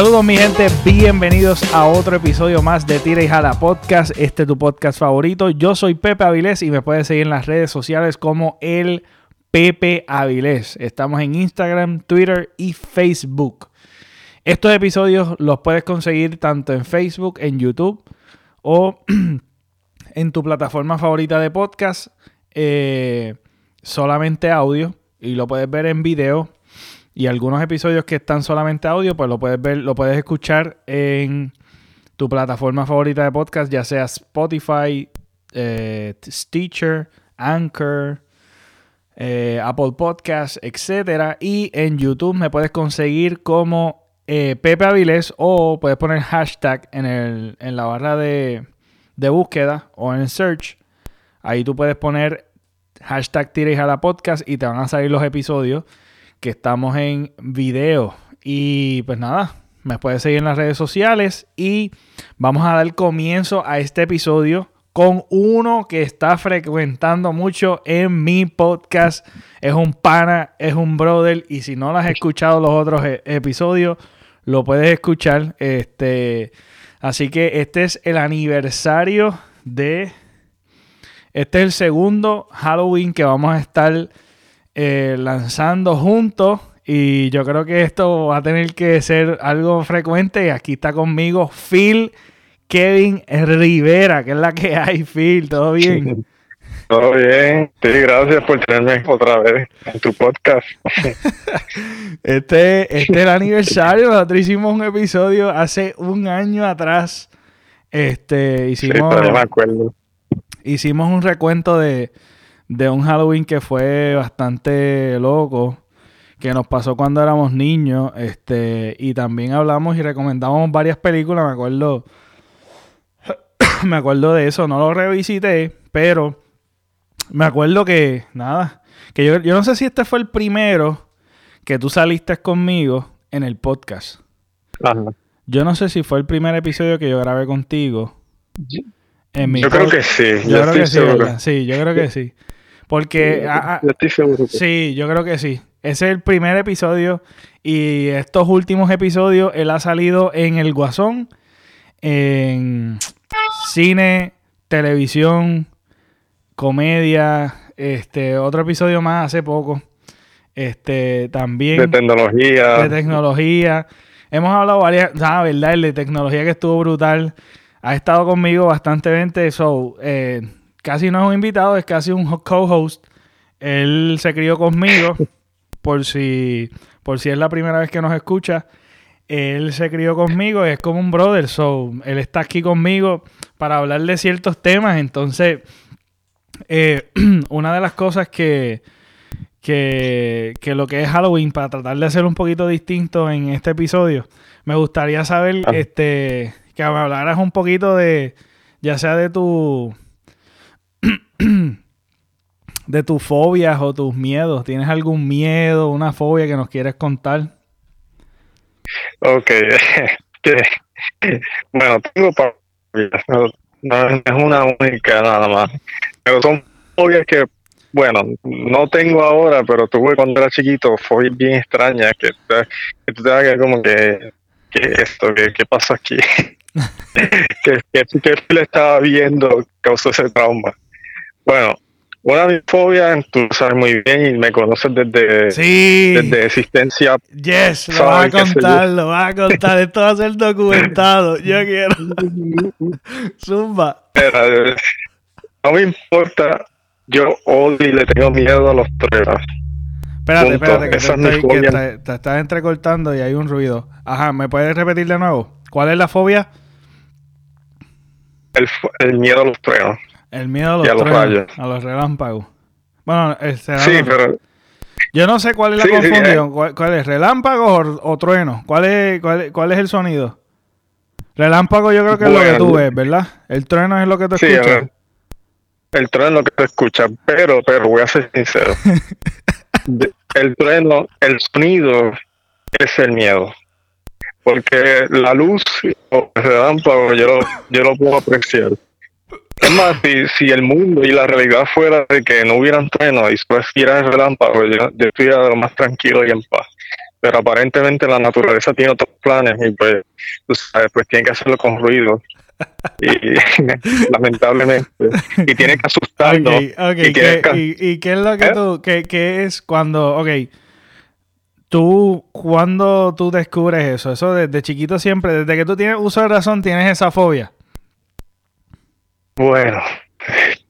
Saludos mi gente, bienvenidos a otro episodio más de Tira y Jala Podcast, este es tu podcast favorito. Yo soy Pepe Avilés y me puedes seguir en las redes sociales como el Pepe Avilés. Estamos en Instagram, Twitter y Facebook. Estos episodios los puedes conseguir tanto en Facebook, en YouTube o en tu plataforma favorita de podcast, eh, solamente audio y lo puedes ver en video y algunos episodios que están solamente audio, pues lo puedes ver, lo puedes escuchar en tu plataforma favorita de podcast, ya sea Spotify, eh, Stitcher, Anchor, eh, Apple Podcasts, etcétera. Y en YouTube me puedes conseguir como eh, Pepe Avilés o puedes poner hashtag en, el, en la barra de, de búsqueda o en search. Ahí tú puedes poner hashtag Tira a la podcast y te van a salir los episodios que estamos en video. Y pues nada, me puedes seguir en las redes sociales y vamos a dar comienzo a este episodio con uno que está frecuentando mucho en mi podcast. Es un pana, es un brother y si no lo has escuchado los otros e- episodios, lo puedes escuchar. Este, así que este es el aniversario de... Este es el segundo Halloween que vamos a estar eh, lanzando juntos. Y yo creo que esto va a tener que ser algo frecuente. Aquí está conmigo Phil Kevin Rivera, que es la que hay, Phil. ¿Todo bien? Todo bien. Sí, gracias por tenerme otra vez en tu podcast. este, este es el aniversario. Nosotros hicimos un episodio hace un año atrás. Este, hicimos, sí, me acuerdo. hicimos un recuento de, de un Halloween que fue bastante loco, que nos pasó cuando éramos niños, este, y también hablamos y recomendamos varias películas, me acuerdo, me acuerdo de eso, no lo revisité, pero me acuerdo que, nada, que yo, yo no sé si este fue el primero que tú saliste conmigo en el podcast. Ajá. Yo no sé si fue el primer episodio que yo grabé contigo. En mi Yo creo que sí. yo, Yo, creo que sí. Sí, yo creo que sí. Porque ah, Yo estoy seguro. que sí, yo creo que sí. Ese es el primer episodio y estos últimos episodios él ha salido en El Guasón, en cine, televisión, comedia, este otro episodio más hace poco. Este también De tecnología. de tecnología. Hemos hablado varias, ah, verdad, el de tecnología que estuvo brutal. Ha estado conmigo bastante, so, eh, casi no es un invitado, es casi un ho- co-host. Él se crió conmigo, por si, por si es la primera vez que nos escucha. Él se crió conmigo, es como un brother, so, él está aquí conmigo para hablar de ciertos temas. Entonces, eh, una de las cosas que, que, que lo que es Halloween, para tratar de hacer un poquito distinto en este episodio, me gustaría saber Ah. este, que me hablaras un poquito de, ya sea de tu de tus fobias o tus miedos. ¿Tienes algún miedo, una fobia que nos quieres contar? Ok. Bueno, tengo fobias. No, no es una única nada más. Pero son fobias que, bueno, no tengo ahora, pero tuve cuando era chiquito, fobias bien extrañas que, que tú te hagas como que, ¿qué es esto? ¿Qué, qué pasó aquí? que, que, que le estaba viendo causó ese trauma. Bueno, una de mis fobias, tú sabes muy bien y me conoces desde, Sí. desde existencia. Yes, lo vas a contar, lo vas a contar. Esto va a ser documentado. Yo quiero. Zumba. Era, eh, no me importa, yo odio y le tengo miedo a los truenos. Espérate, Punto. espérate, que, te, es estoy- que te- te estás entrecortando y hay un ruido. Ajá, ¿me puedes repetir de nuevo? ¿Cuál es la fobia? El miedo a los truenos. El miedo a los, Y a los truenos, rayos. a los relámpagos. Bueno, el Sí, pero yo no sé cuál es la Sí, sí, confusión. ¿Cuál, cuál es? ¿Relámpagos o, o trueno? ¿Cuál es, cuál, cuál es el sonido? Relámpago yo creo que es lo que tú ves, ¿verdad? El trueno es lo que tú sí, escuchas. el trueno es lo que se escucha, pero, pero voy a ser sincero. El trueno, el sonido es el miedo. Porque la luz o el relámpago yo lo, yo lo puedo apreciar. Es más, si, si el mundo y la realidad fuera de que no hubieran truenos y después hubiera el relámpago, yo, yo estuviera lo más tranquilo y en paz. pero aparentemente la naturaleza tiene otros planes y pues, tú sabes, pues tiene que hacerlo con ruido. Y lamentablemente, y tiene que asustarnos. y, qué es lo que ¿Eh? tú, qué, es cuando, ok, tú, cuando tú descubres eso? Eso desde chiquito siempre, desde que tú tienes uso de razón, tienes esa fobia. Bueno,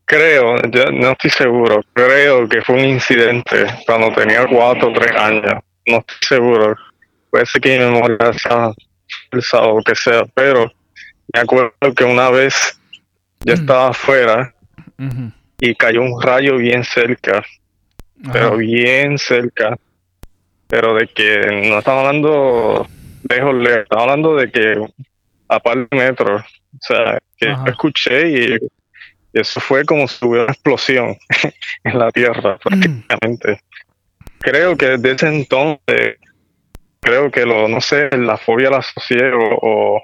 creo, no estoy seguro, creo que fue un incidente cuando tenía cuatro o tres años, no estoy seguro, puede ser que mi memoria sea o lo que sea, pero me acuerdo que una vez yo estaba afuera y cayó un rayo bien cerca, pero bien cerca, pero de que no estaba hablando lejos, lejos, estaba hablando de que a par de metros, o sea, que escuché y, eso fue como si hubiera una explosión en la Tierra, prácticamente. Creo que desde ese entonces, creo que lo, no sé, la fobia la asocié o,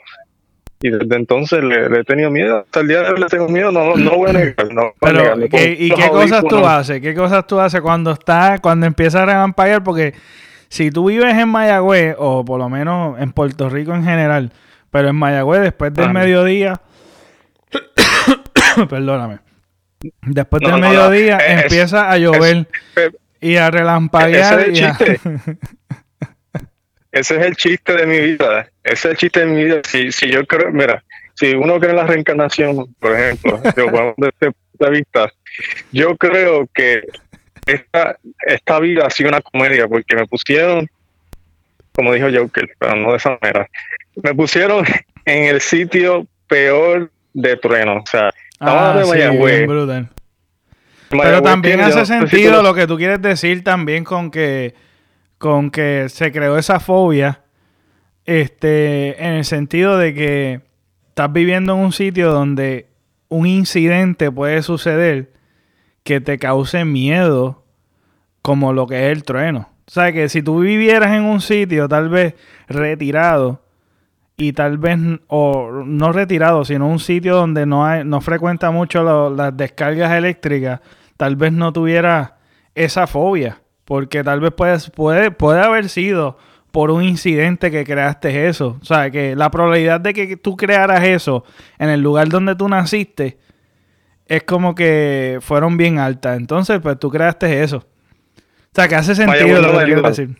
y desde entonces le, he tenido miedo. Hasta el día de hoy le tengo miedo, no, no voy a negar. No Pero, ¿y qué cosas tú haces? ¿Qué cosas tú haces cuando está, cuando empieza a relampaguear? Porque si tú vives en Mayagüez, o por lo menos en Puerto Rico en general, pero en Mayagüez después del mediodía, perdóname, después del mediodía empieza a llover y a relampaguear. Ese es el chiste. ese es el chiste de mi vida. Ese es el chiste de mi vida. Si, si yo creo, mira, si uno cree en la reencarnación, por ejemplo, yo, desde este punto de vista, yo creo que esta, esta vida ha sido una comedia porque me pusieron, como dijo Joker, pero no de esa manera, me pusieron en el sitio peor de trueno. O sea, estaba ah, de Mayagüez. Pero también hace sentido lo que tú quieres decir también con que con que se creó esa fobia este en el sentido de que estás viviendo en un sitio donde un incidente puede suceder que te cause miedo como lo que es el trueno. O sea, que si tú vivieras en un sitio tal vez retirado y tal vez, o no retirado, sino un sitio donde no, hay, no frecuenta mucho las descargas eléctricas, tal vez no tuviera esa fobia. Porque tal vez puede, puede, puede haber sido por un incidente que creaste eso. O sea, que la probabilidad de que tú crearas eso en el lugar donde tú naciste es como que fueron bien altas. Entonces, pues tú creaste eso. O sea, que hace sentido lo que quiero decir.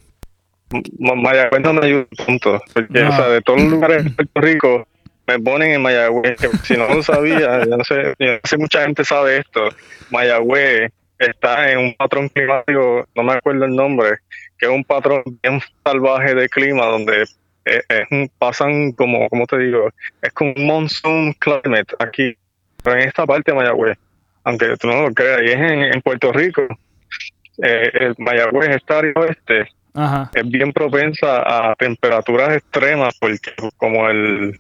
Mayagüez no me ayuda punto. Porque, o sea, de todos los lugares de Puerto Rico me ponen en Mayagüez. Si no lo sabía, yo no sé, yo no sé mucha gente sabe esto. Mayagüez está en un patrón climático, no me acuerdo el nombre, que es un patrón bien salvaje de clima donde es, pasan como, como te digo, es como un monsoon climate aquí en esta parte de Mayagüez, aunque tú no lo creas, y es en, Puerto Rico. Eh, el Mayagüez está área oeste, es bien propensa a temperaturas extremas, porque como el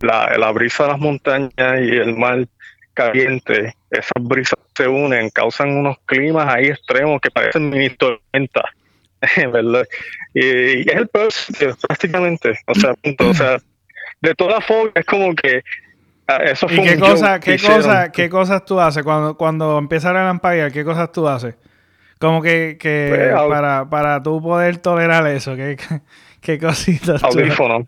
la, la brisa de las montañas y el mar caliente, esas brisas se unen, causan unos climas ahí extremos que parecen mini tormentas, ¿verdad? Y, es el peor prácticamente, o sea, o sea, de todas formas es como que eso fue ¿Y qué, cosa, qué, cosa, qué cosas tú haces cuando, cuando empieza a relampaguear? ¿Qué cosas tú haces? Como que, que pues, para, para tú poder tolerar eso, ¿qué, qué, cositas? Audífono.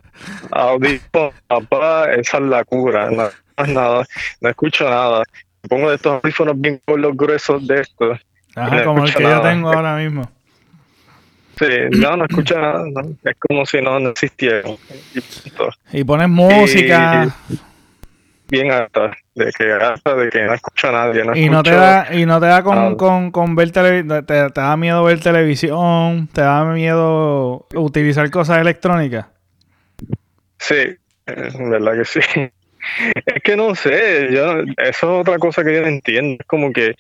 Audífono, papá, esa es la cura. No, nada, no escucho nada. pongo de estos audífonos bien los gruesos de estos. Ajá, como el que yo tengo ahora mismo. Sí, no, no escucho nada. Es como si no, no existiera. Y, pones música. bien alta, de que hasta de que no escucha nadie. No y, no te da, y no te da con, con, con ver televisión, te, da miedo ver televisión, te da miedo utilizar cosas electrónicas. Sí, es verdad que sí. Es que no sé, yo, eso es otra cosa que yo no entiendo. Es como que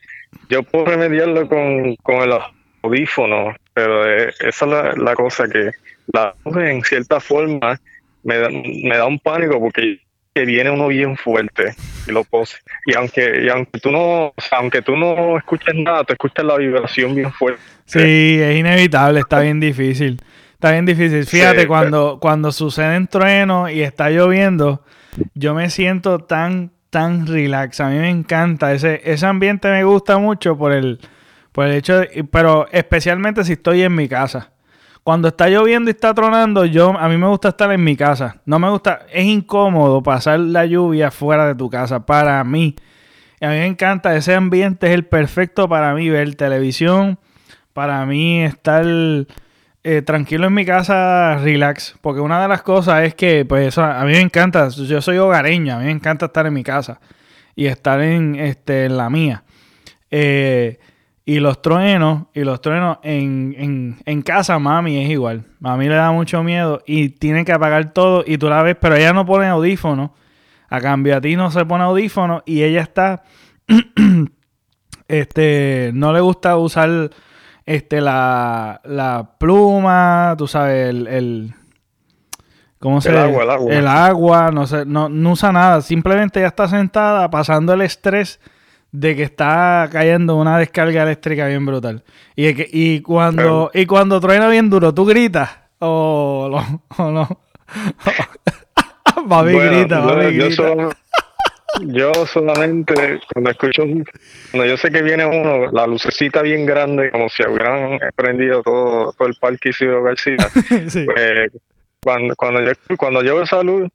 yo puedo remediarlo con, con el audífono, pero esa es la, cosa que la en cierta forma me da, me da un pánico porque viene uno bien fuerte y lo pose. Y aunque, y aunque tú no, aunque tú no escuches nada, te escuchas la vibración bien fuerte. Sí, es inevitable, está bien difícil. Está bien difícil. Fíjate, cuando, cuando suceden truenos y está lloviendo, yo me siento tan, tan relax. A mí me encanta. Ese, ese ambiente me gusta mucho por el, por el hecho de, pero especialmente si estoy en mi casa. Cuando está lloviendo y está tronando, yo a mí me gusta estar en mi casa. No me gusta, es incómodo pasar la lluvia fuera de tu casa para mí. a mí me encanta ese ambiente es el perfecto para mí ver televisión, para mí estar eh, tranquilo en mi casa, relax, porque una de las cosas es que pues a mí me encanta, yo soy hogareño, a mí me encanta estar en mi casa y estar en este en la mía. Eh, y los truenos, y los truenos en, en, casa, mami es igual. Mami le da mucho miedo y tiene que apagar todo y tú la ves, pero ella no pone audífono. A cambio a ti no se pone audífono y ella está, este, no le gusta usar, este, la, la pluma, tú sabes, el, el ¿Cómo se el agua, el agua. El agua, no, sé, no, no usa nada. Simplemente ella está sentada pasando el estrés de que está cayendo una descarga eléctrica bien brutal. Y, y cuando y cuando truena bien duro, ¿tú gritas? ¿O, no? mami grita, mami grita. Yo, solamente cuando escucho, cuando yo sé que viene uno, la lucecita bien grande, como si hubieran prendido todo, todo el parque Isidro García, pues, cuando, cuando, yo, cuando yo esa luz,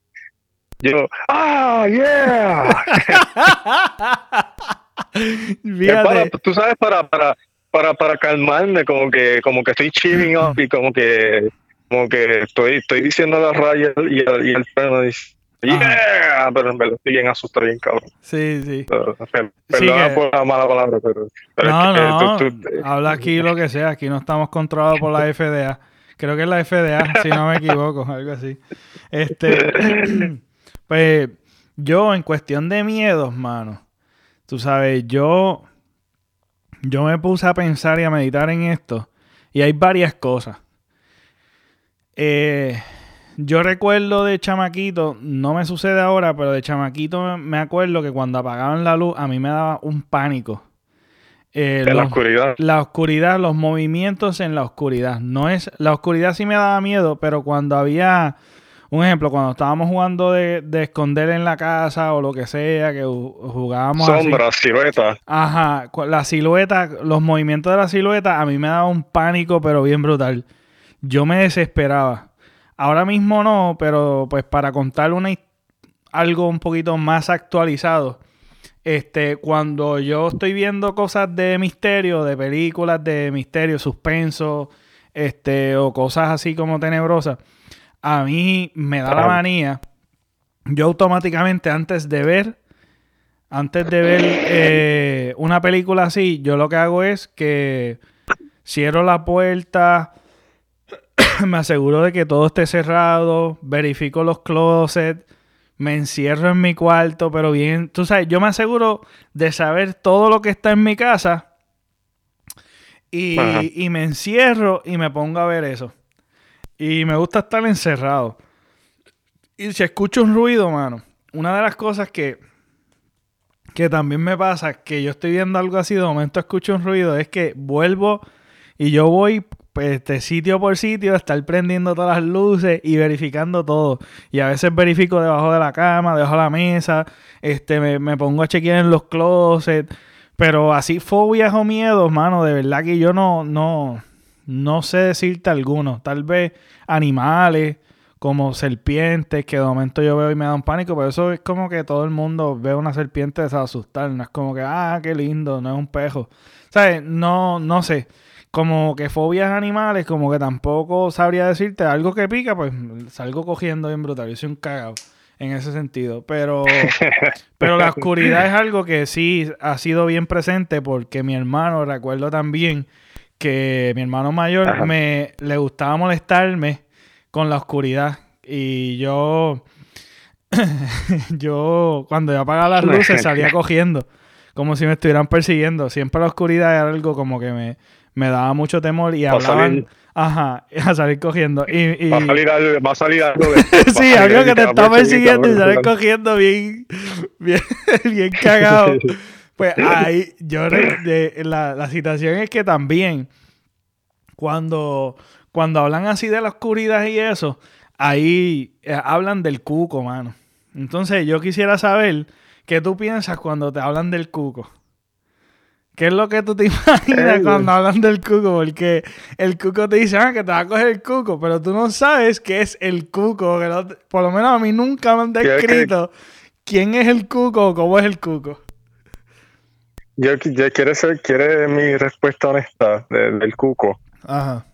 yo, ¡ah, yeah! para, tú sabes, para, para, para, para calmarme, como que, como que estoy chilling up y como que, como que estoy, estoy diciendo la raya y el, y el freno dice, Yeah, pero en verdad estoy bien asustado, bien cabrón. Sí, sí. Perdón por la mala palabra, pero. no, no. Habla aquí lo que sea. Aquí no estamos controlados por la FDA. Creo que es la FDA, si no me equivoco, algo así. Este. pues yo, en cuestión de miedos, mano. Tú sabes, yo, yo me puse a pensar y a meditar en esto y hay varias cosas. Eh, yo recuerdo de chamaquito, no me sucede ahora, pero de chamaquito me acuerdo que cuando apagaban la luz a mí me daba un pánico. Eh, la oscuridad. La oscuridad, los movimientos en la oscuridad. No es, la oscuridad sí me daba miedo, pero cuando había un ejemplo, cuando estábamos jugando de, esconder en la casa o lo que sea, que jugábamos. Sombra, silueta. Ajá, la silueta, los movimientos de la silueta, a mí me daba un pánico, pero bien brutal. Yo me desesperaba. Ahora mismo no, pero pues para contar una, algo un poquito más actualizado. Este, cuando yo estoy viendo cosas de misterio, de películas de misterio, suspenso, este, o cosas así como tenebrosas a mí me da la manía. Yo automáticamente antes de ver, antes de ver eh, una película así, yo lo que hago es que cierro la puerta, me aseguro de que todo esté cerrado, verifico los closets, me encierro en mi cuarto, pero bien, tú sabes, yo me aseguro de saber todo lo que está en mi casa y, y me encierro y me pongo a ver eso. Y me gusta estar encerrado. Y si escucho un ruido, mano, una de las cosas que, que también me pasa, que yo estoy viendo algo así, de momento escucho un ruido, es que vuelvo y yo voy este, sitio por sitio estar prendiendo todas las luces y verificando todo. Y a veces verifico debajo de la cama, debajo de la mesa, este, me, me pongo a chequear en los closets. Pero así fobias o miedos, mano, de verdad que yo no, no, no sé decirte alguno. Tal vez animales como serpientes que de momento yo veo y me da un pánico, pero eso es como que todo el mundo ve una serpiente se asustar, no es como que, ah, qué lindo, no es un pejo. ¿Sabes? No, no sé. Como que fobias animales, como que tampoco sabría decirte algo que pica, pues salgo cogiendo bien brutal. Yo soy un cagado en ese sentido. Pero, pero la oscuridad es algo que sí ha sido bien presente porque mi hermano, recuerdo también, que mi hermano mayor me le gustaba molestarme con la oscuridad. Y yo, yo cuando yo apagaba las luces salía cogiendo, como si me estuvieran persiguiendo. Siempre la oscuridad era algo como que me, me daba mucho temor y hablaban... Ajá, a salir cogiendo. Y, Va, a salir algo, va a salir algo sí, algo que te está persiguiendo y salir cogiendo bien, bien, bien cagado. Pues ahí, yo, la, la situación es que también, cuando, cuando hablan así de la oscuridad y eso, ahí eh, hablan del cuco, mano. Entonces, yo quisiera saber qué tú piensas cuando te hablan del cuco. ¿Qué es lo que tú te imaginas cuando hablan del cuco? Porque el cuco te dice, ah, que te va a coger el cuco, pero tú no sabes qué es el cuco. por lo menos a mí nunca me han descrito quién es el cuco o cómo es el cuco. Yo, yo quiero ser, quiere mi respuesta honesta del cuco. Ajá.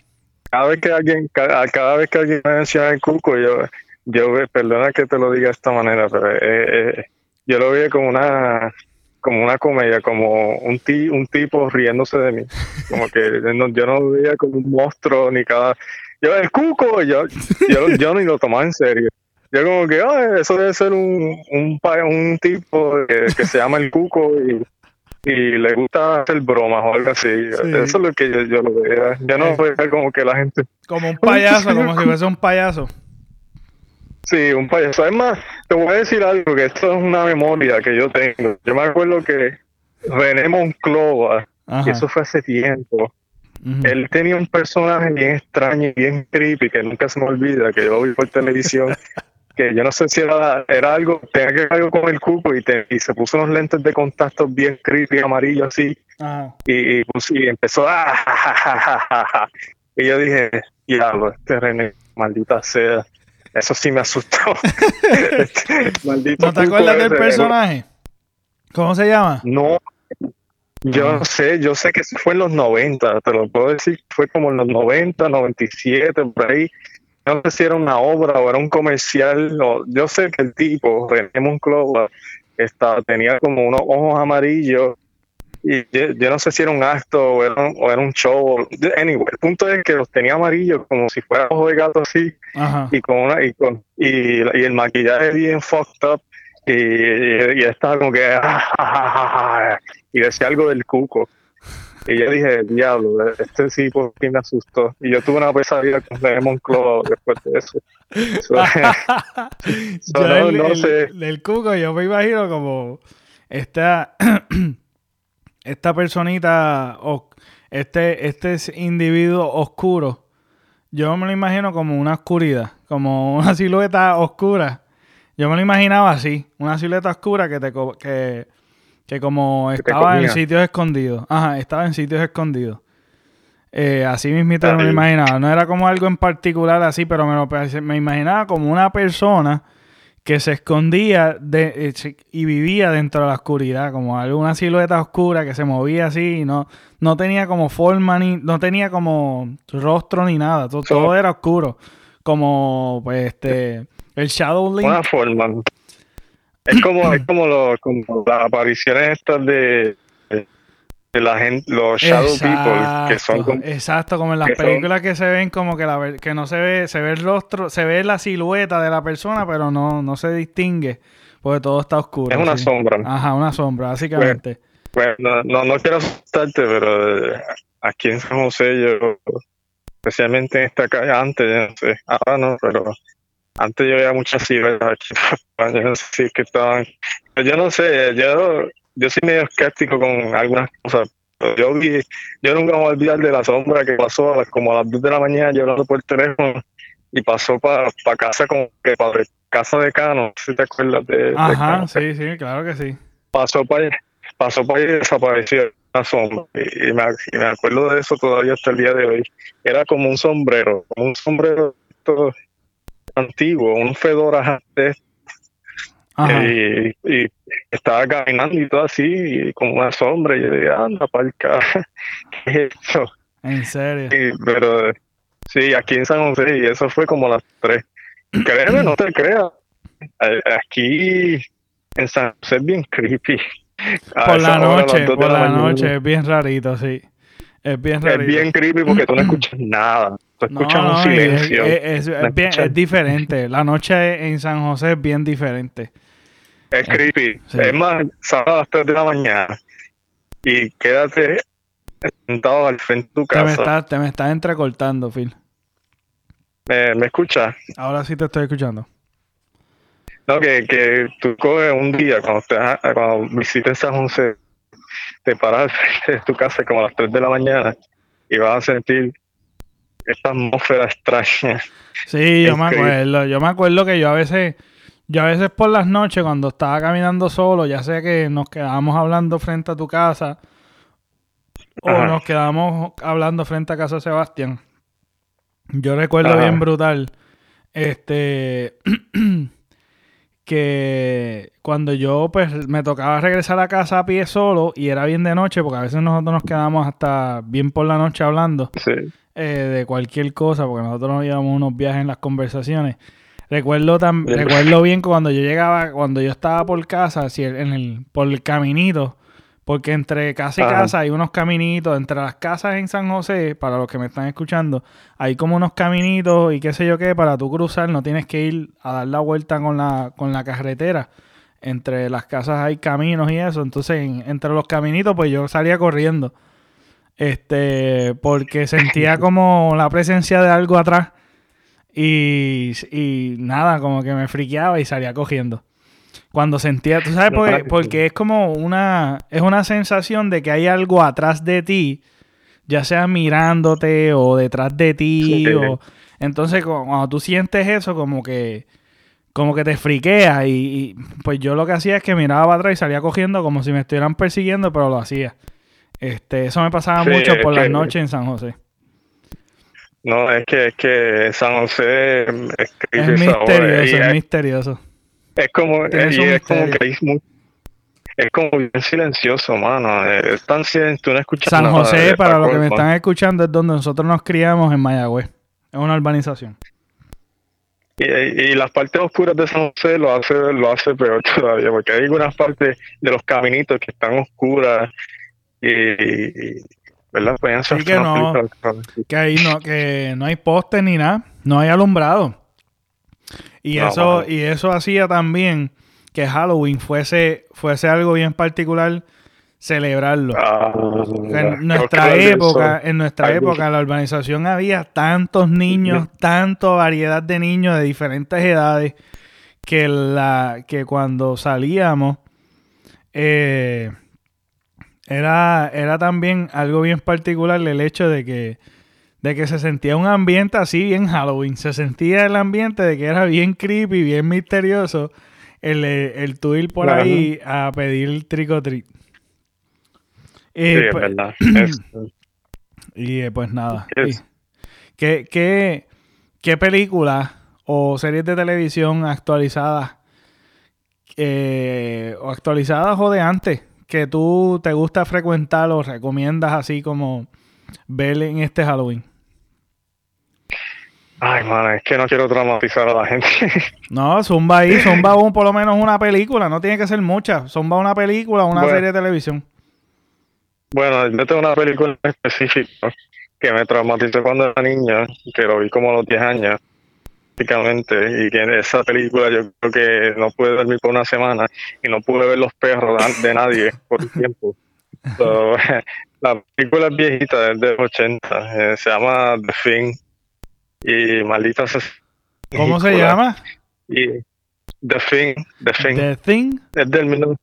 Cada vez que alguien, cada, vez que alguien menciona el cuco, yo, yo, perdona que te lo diga de esta manera, pero eh, eh, yo lo veo como una como una comedia, como un, ti, un tipo riéndose de mí. Como que yo no lo veía como un monstruo ni cada... Yo, el cuco, yo, yo, yo ni lo tomaba en serio. Yo como que, eso debe ser un, un, un tipo que, se llama el cuco y, y le gusta hacer bromas o algo así. Eso es lo que yo, yo lo veía. Yo no veía como que la gente... Como un payaso, como si fuese un payaso. Sí, un payaso. Además, te voy a decir algo, que esto es una memoria que yo tengo. Yo me acuerdo que René Monclova, y eso fue hace tiempo, él tenía un personaje bien extraño y bien creepy, que nunca se me olvida, que yo vi por televisión, que yo no sé si era, era algo, tenía que ver algo con el cupo y, y se puso unos lentes de contacto bien creepy, amarillos así, y, y, empezó a... y yo dije, diablo, este René, maldita sea eso sí me asustó. ¿No te acuerdas del personaje? ¿Cómo se llama? No, yo no sé, yo sé que fue en los 90, te lo puedo decir, fue como en los 90, 97, por ahí. No sé si era una obra o era un comercial. yo sé que el tipo, René Monclova, tenía como unos ojos amarillos y yo, no sé si era un acto o era, un show. Anyway, el punto es que los tenía amarillos como si fuera ojo de gato así. Y con una, y con y, el maquillaje bien fucked up. Y, y, estaba como que y decía algo del cuco. Y yo dije, diablo, este sí por fin me asustó. Y yo tuve una pesadilla con Lemon Claw después de eso. yo no, sé. el cuco yo me imagino como esta esta personita, este, este individuo oscuro, yo me lo imagino como una oscuridad, como una silueta oscura. Yo me lo imaginaba así, una silueta oscura que te que, que como estaba en sitios escondidos. Ajá, estaba en sitios escondidos. Eh, así mismito me lo imaginaba. No era como algo en particular así, pero me, lo, me imaginaba como una persona que se escondía de, eh, y vivía dentro de la oscuridad, como alguna silueta oscura que se movía así y no, no tenía como forma ni, no tenía como rostro ni nada, todo, era oscuro, como pues este, el Shadow Link. Una forma. Es como, es como, lo, como las apariciones estas de de la gente, los shadow people, que son como, exacto, como en las películas que se ven como que la que no se ve, se ve el rostro, se ve la silueta de la persona, pero no, no se distingue, porque todo está oscuro. Es una sombra. Ajá, una sombra, básicamente. Bueno, no, no, quiero asustarte, pero eh, aquí en San José yo, especialmente en esta calle, antes, no sé, ahora no, pero antes yo veía muchas siluetas aquí, yo no sé si que estaban, yo no sé, yo yo soy medio escéptico con algunas cosas. Yo vi, yo nunca me voy a olvidar de la sombra que pasó a las, como a las 2 de la mañana, yo hablando por teléfono y pasó para casa como que para casa de Cano, si te acuerdas de, Ajá, sí, sí, claro que sí. Pasó para pasó para y desapareció la sombra. Y, me, me, acuerdo de eso todavía hasta el día de hoy. Era como un sombrero, como un sombrero antiguo, un fedora de y, y, estaba caminando y todo así, y como una sombra, y yo dije, anda, palca, ¿qué es eso? ¿En serio? pero sí, aquí en San José, y eso fue como las tres. Créeme, no te creas. Aquí en San José es bien creepy. por la noche, por la, noche, es bien rarito, sí. Es bien. Es bien creepy porque tú no escuchas nada. Tú escuchas un silencio. Es, es, diferente. La noche en San José es bien diferente. Es creepy. Es más, sal a las 3 de la mañana y quédate sentado al frente de tu casa. Te me estás, te me estás entrecortando, Phil. ¿Me, ¿Me escuchas? Ahora sí te estoy escuchando. No, que, que tú coges un día cuando, te, cuando visites San José, te paras al frente de tu casa como a las 3 de la mañana y vas a sentir esta atmósfera extraña. Sí, yo me acuerdo. Yo me acuerdo que yo a veces yo a veces por las noches, cuando estaba caminando solo, ya sea que nos quedábamos hablando frente a tu casa, o nos quedamos hablando frente a casa Sebastián. Yo recuerdo bien brutal. Este. que cuando yo pues me tocaba regresar a casa a pie solo y era bien de noche, porque a veces nosotros nos quedamos hasta bien por la noche hablando eh, de cualquier cosa, porque nosotros nos llevamos unos viajes en las conversaciones. Recuerdo tan, recuerdo bien cuando yo llegaba, cuando yo estaba por casa, así en el, por el caminito, porque entre casa y casa hay unos caminitos, entre las casas en San José, para los que me están escuchando, hay como unos caminitos y qué sé yo qué, para tú cruzar no tienes que ir a dar la vuelta con la, con la carretera. Entre las casas hay caminos y eso, entonces entre los caminitos pues yo salía corriendo. Este, porque sentía como la presencia de algo atrás y, y nada, como que me friqueaba y salía cogiendo. Cuando sentía, tú sabes, porque, porque, es como una, es una sensación de que hay algo atrás de ti, ya sea mirándote o detrás de ti, o, entonces cuando tú sientes eso, como que, como que te friquea y, pues yo lo que hacía es que miraba para atrás y salía cogiendo como si me estuvieran persiguiendo, pero lo hacía. Este, eso me pasaba mucho por las noches en San José. No, es que, es que San José es, es misterioso, es misterioso. Es como, es, como que es como bien silencioso, mano. Es tan silencioso, tú no escuchas San José, para los que me están escuchando, es donde nosotros nos criamos en Mayagüez. Es una urbanización. Y, y, las partes oscuras de San José lo hace, lo hace peor todavía, porque hay algunas partes de los caminitos que están oscuras y, ¿verdad? sí que no, que ahí no, que no hay postes ni nada, no hay alumbrado. Y eso, y eso hacía también que Halloween fuese, fuese algo bien particular celebrarlo. Ah, en nuestra época, en nuestra época, en la urbanización había tantos niños, tanta variedad de niños de diferentes edades, que la, que cuando salíamos, eh, era, era también algo bien particular el hecho de que de que se sentía un ambiente así bien Halloween. Se sentía el ambiente de que era bien creepy, bien misterioso el, el tú ir por ahí a pedir trick treat. Y, sí, pues, verdad. y eh, pues nada. ¿qué, qué, qué películas o series de televisión actualizadas eh, o actualizadas o de antes que tú te gusta frecuentar o recomiendas así como ver en este Halloween? Ay, man, es que no quiero traumatizar a la gente. no, Zumba ahí, Zumba un, por lo menos una película, no tiene que ser mucha. Zumba una película, una serie de televisión. Bueno, yo tengo una película específica que me traumatizó cuando era niña, que lo vi como a los 10 años, prácticamente, y que en esa película yo creo que no pude dormir por una semana y no pude ver los perros de nadie por un tiempo. la película es viejita, es de los 80, eh, se llama The Thing y malditas ¿Cómo se llama? Y The Thing, The Thing. The Thing. Es del,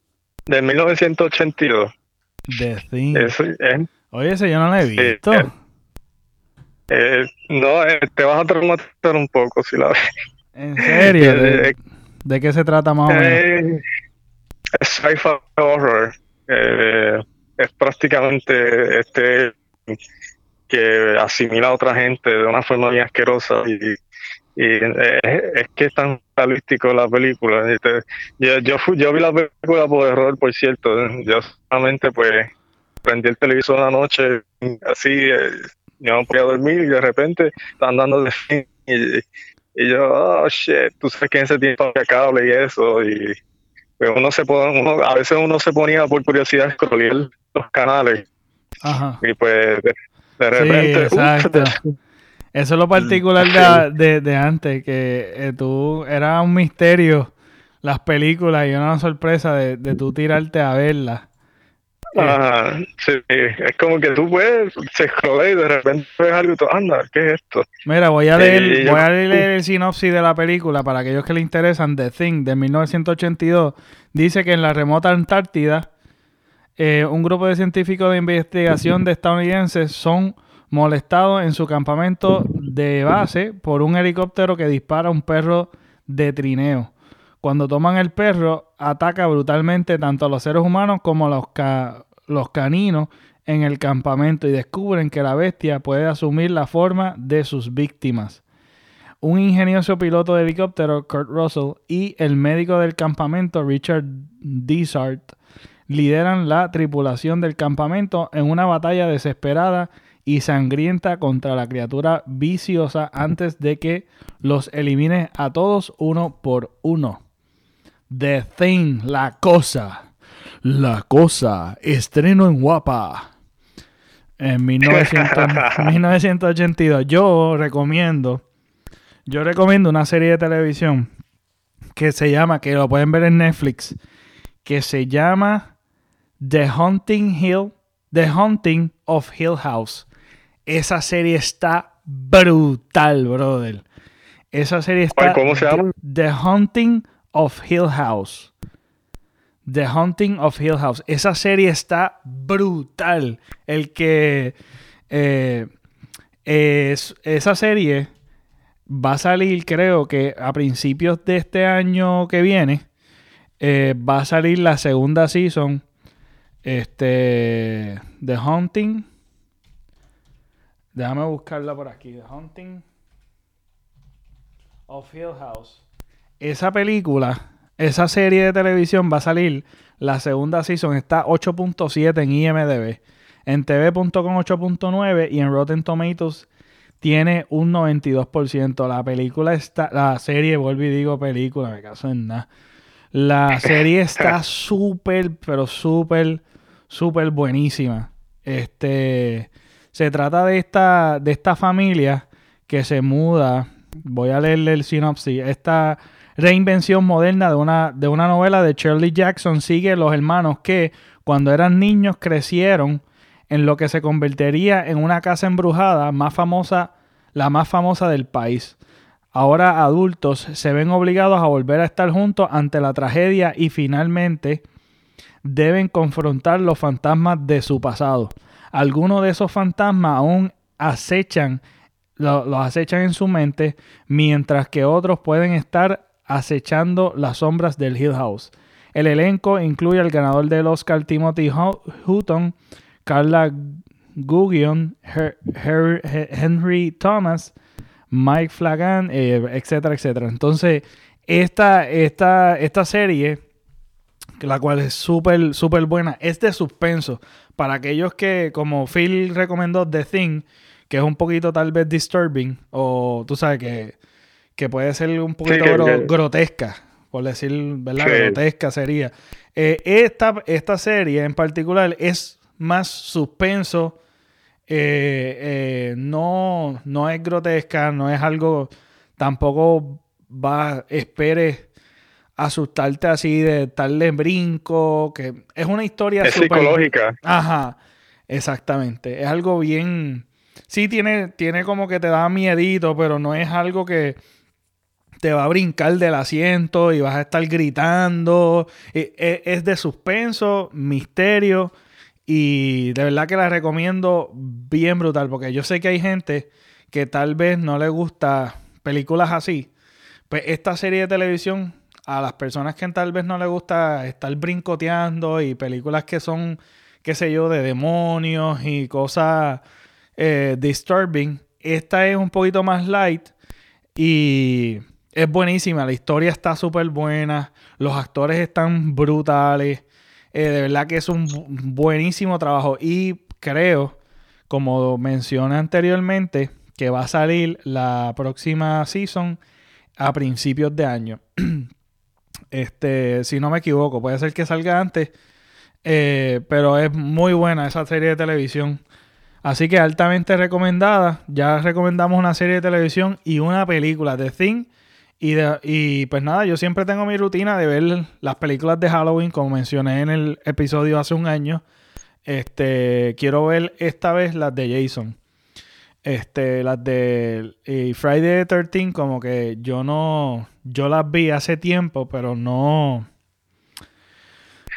del 1982. The Thing. Oye, ese yo no lo he visto. Eh, no, eh, te vas a traumatizar un poco si la ves. ¿En serio? ¿De, ¿De qué se trata más o menos? Eh, es sci-fi horror. es prácticamente este que asimila a otra gente de una forma bien asquerosa y, es, que es tan realístico la película. Este, yo, yo, fui, yo vi la película por error, por cierto. Yo solamente pues prendí el televisor una noche así, eh, yo no podía dormir y de repente estaban dando de fin y, y, yo, oh shit, tú sabes que en ese tiempo había cable y eso y pues uno se pone, uno, a veces uno se ponía por curiosidad a los canales y pues de repente. Sí, exacto. Eso es lo particular de, de, antes, que eh, tú era un misterio las películas y una sorpresa de, de tú tirarte a verlas. Ah, sí, es como que tú puedes, se y de repente ves algo y tú, anda, ¿qué es esto? Mira, voy a leer, voy a leer el sinopsis de la película para aquellos que le interesan. The Thing, de 1982, dice que en la remota Antártida eh, un grupo de científicos de investigación de estadounidenses son molestados en su campamento de base por un helicóptero que dispara a un perro de trineo. Cuando toman el perro, ataca brutalmente tanto a los seres humanos como a los, caninos en el campamento y descubren que la bestia puede asumir la forma de sus víctimas. Un ingenioso piloto de helicóptero, Kurt Russell, y el médico del campamento, Richard Dishart, lideran la tripulación del campamento en una batalla desesperada y sangrienta contra la criatura viciosa antes de que los elimine a todos uno por uno. The Thing, la cosa. La cosa, estreno en guapa. En 1982. Yo recomiendo, yo recomiendo una serie de televisión que se llama, que lo pueden ver en Netflix, que se llama The Hunting Hill, The Hunting of Hill House. Esa serie está brutal, brother. Esa serie está. ¿Cómo se llama? The Hunting of Hill House. The Hunting of Hill House. Esa serie está brutal. El que. Eh, es, esa serie va a salir, creo que a principios de este año que viene. Eh, va a salir la segunda season. Este. The Hunting. Déjame buscarla por aquí. The Hunting of Hill House. Esa película, esa serie de televisión va a salir. La segunda season está 8.7 en IMDb. En TV.com 8.9 y en Rotten Tomatoes tiene un 92%. La película está, la serie, vuelvo y digo película, me caso en nada. La serie está súper, pero súper, súper buenísima. Este, se trata de esta, de esta familia que se muda. Voy a leerle el sinopsis. Esta reinvención moderna de una, de una novela de Shirley Jackson sigue los hermanos que, cuando eran niños, crecieron en lo que se convertiría en una casa embrujada más famosa, la más famosa del país. Ahora adultos se ven obligados a volver a estar juntos ante la tragedia y finalmente deben confrontar los fantasmas de su pasado. Algunos de esos fantasmas aún acechan, los acechan en su mente, mientras que otros pueden estar acechando las sombras del Hill House. El elenco incluye al ganador del Oscar Timothy Hutton, Carla Gugion, Henry Thomas, Mike Flagan, eh, etcétera, etcétera. Entonces, esta, esta, esta serie, la cual es súper, súper buena, es de suspenso. Para aquellos que, como Phil recomendó, The Thing, que es un poquito tal vez disturbing, o tú sabes que, que puede ser un poquito grotesca, por decir, ¿verdad? Grotesca sería. Eh, esta, esta serie en particular es más suspenso eh, eh, no, no es grotesca, no es algo, tampoco va, espere asustarte así de darle brinco, que es una historia es psicológica. Ajá, exactamente. Es algo bien, sí tiene, tiene como que te da miedito, pero no es algo que te va a brincar del asiento y vas a estar gritando. E, e, es de suspenso, misterio y de verdad que la recomiendo bien brutal, porque yo sé que hay gente que tal vez no le gusta películas así. Pues esta serie de televisión, a las personas que tal vez no le gusta estar brincoteando y películas que son, qué sé yo, de demonios y cosas eh, disturbing, esta es un poquito más light y es buenísima. La historia está súper buena, los actores están brutales. Eh, de verdad que es un buenísimo trabajo y creo, como mencioné anteriormente, que va a salir la próxima season a principios de año. este, si no me equivoco, puede ser que salga antes, eh, pero es muy buena esa serie de televisión. Así que altamente recomendada. Ya recomendamos una serie de televisión y una película. The Thing y, y pues nada, yo siempre tengo mi rutina de ver las películas de Halloween, como mencioné en el episodio hace un año. Este, quiero ver esta vez las de Jason. Este, las de Friday the 13, como que yo no, yo las vi hace tiempo, pero no,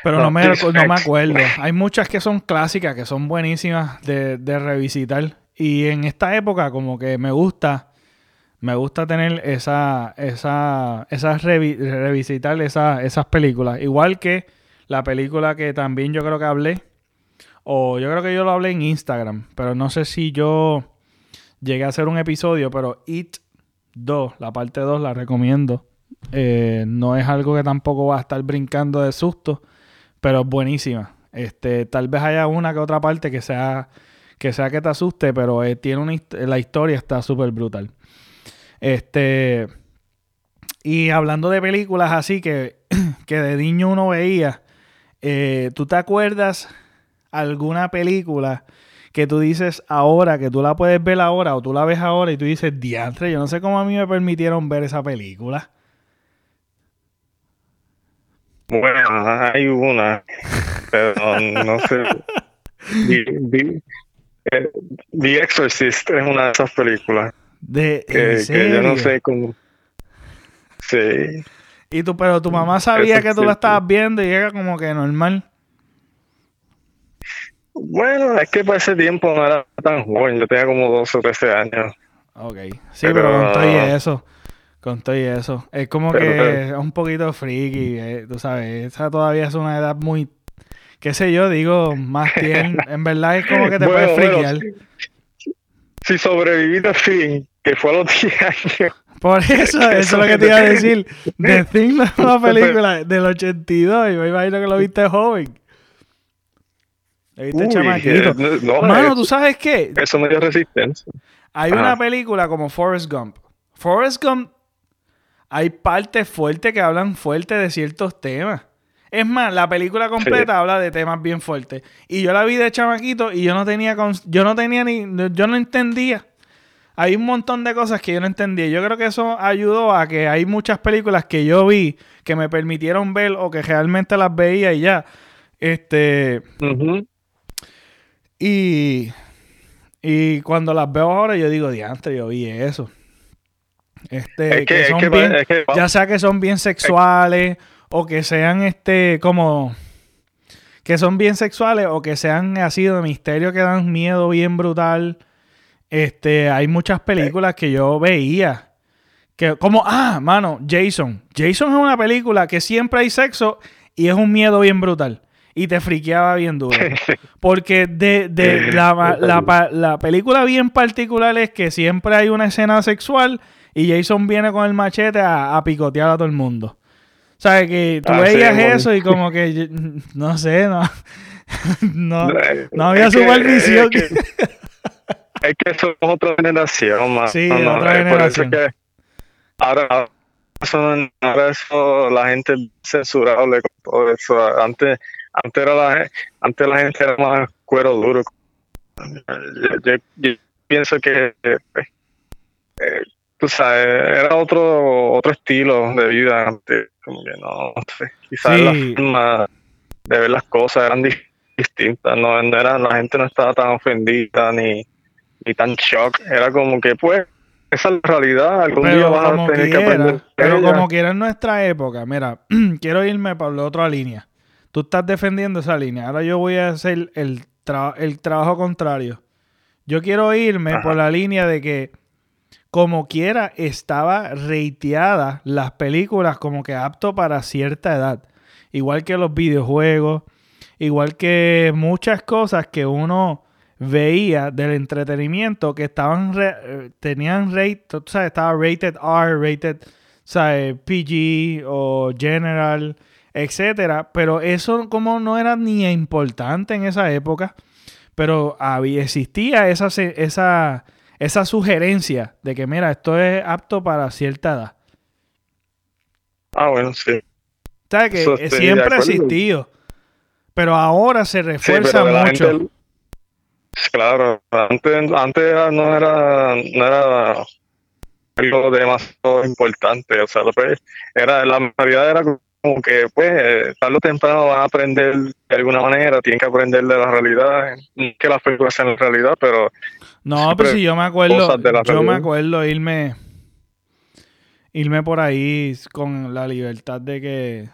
pero no, me, no me acuerdo. Hay muchas que son clásicas, que son buenísimas de, de revisitar. Y en esta época como que me gusta me gusta tener esa, esa, esas revisitar esas películas. Igual que la película que también yo creo que hablé, o yo creo que yo lo hablé en Instagram, pero no sé si yo llegué a hacer un episodio, pero It 2, la parte 2 la recomiendo. Eh, no es algo que tampoco va a estar brincando de susto, pero es buenísima. Este, tal vez haya una que otra parte que sea que sea que te asuste, pero eh, tiene una la historia está súper brutal. Este y hablando de películas así que, que de niño uno veía, eh, ¿tú te acuerdas alguna película que tú dices ahora, que tú la puedes ver ahora o tú la ves ahora y tú dices, diantre, yo no sé cómo a mí me permitieron ver esa película? Bueno, hay una, pero no, sé. The, The, Exorcist es una de esas películas. De, que, que yo no sé cómo. Sí. Y tú, pero tu mamá sabía que tú la estabas viendo y era como que normal. Bueno, es que para ese tiempo no era tan joven, yo tenía como 12 o 13 años. Ok, sí, pero, con todo y eso, con todo y eso, es como que es un poquito freaky, eh, tú sabes, esa todavía es una edad muy, qué sé yo, digo, más bien, en verdad es como que te puedes friquear. si, sobreviviste así, que fue a los 10 años. Por eso, eso es lo que te iba a decir. The Thing es una película del 82 y me imagino que lo viste joven. ¿Viste chamaquito? Eh, Mano, ¿tú sabes qué? Eso me dio resistencia. Hay una película como Forrest Gump. Forrest Gump, hay partes fuertes que hablan fuerte de ciertos temas. Es más, la película completa habla de temas bien fuertes. Y yo la vi de chamaquito y yo no tenía, yo no tenía ni, yo no entendía. Hay un montón de cosas que yo no entendía. Yo creo que eso ayudó a que hay muchas películas que yo vi que me permitieron ver o que realmente las veía y ya. Este. Y, y cuando las veo ahora, yo digo, diantre, yo vi eso. Este, que, son bien, ya sea que son bien sexuales o que sean este como que son bien sexuales o que sean así de misterio que dan miedo bien brutal. Este, hay muchas películas que yo veía que como ah, mano, Jason. Jason es una película que siempre hay sexo y es un miedo bien brutal y te friqueaba bien duro. Porque de, la, película bien particular es que siempre hay una escena sexual y Jason viene con el machete a, picotear a todo el mundo. O sea, que tú ah, veías eso y como que, no sé, no, no, había supervisión. Es que, es que somos otra generación, más. Sí, otra generación. que ahora, ahora eso, la gente censurable con todo eso. Antes antes, era la, antes la gente era más cuero duro. Yo, pienso que, pues, eh, tú sabes, era otro otro estilo de vida antes. Como que no, sé, quizás la forma de ver las cosas eran distintas. No, era, la gente no estaba tan ofendida ni, ni tan shock. Era como que, pues, esa es la realidad. Algún día vas a tener que aprender. Pero como quiera en nuestra época, mira, quiero irme para la otra línea. Tú estás defendiendo esa línea. Ahora yo voy a hacer el, el trabajo contrario. Yo quiero irme por la línea de que, como quiera, estaba reiteada las películas como que apto para cierta edad. Igual que los videojuegos, igual que muchas cosas que uno veía del entretenimiento que estaban tenían rate, tú sabes, estaba rated R, rated, ¿sabes? PG o general etcétera. Pero eso como no era ni importante en esa época, pero había, existía esa, esa, esa sugerencia de que, mira, esto es apto para cierta edad. Ah, bueno, sí. ¿Sabes que siempre ha existido? Pero ahora se refuerza mucho. claro, antes, antes no era, no era algo demasiado importante. O sea, era, la realidad era como que pues tarde o temprano van a aprender de alguna manera, tienen que aprender de la realidad, que las películas sean la realidad, pero no, pero si yo me acuerdo, yo me acuerdo irme irme por ahí con la libertad de que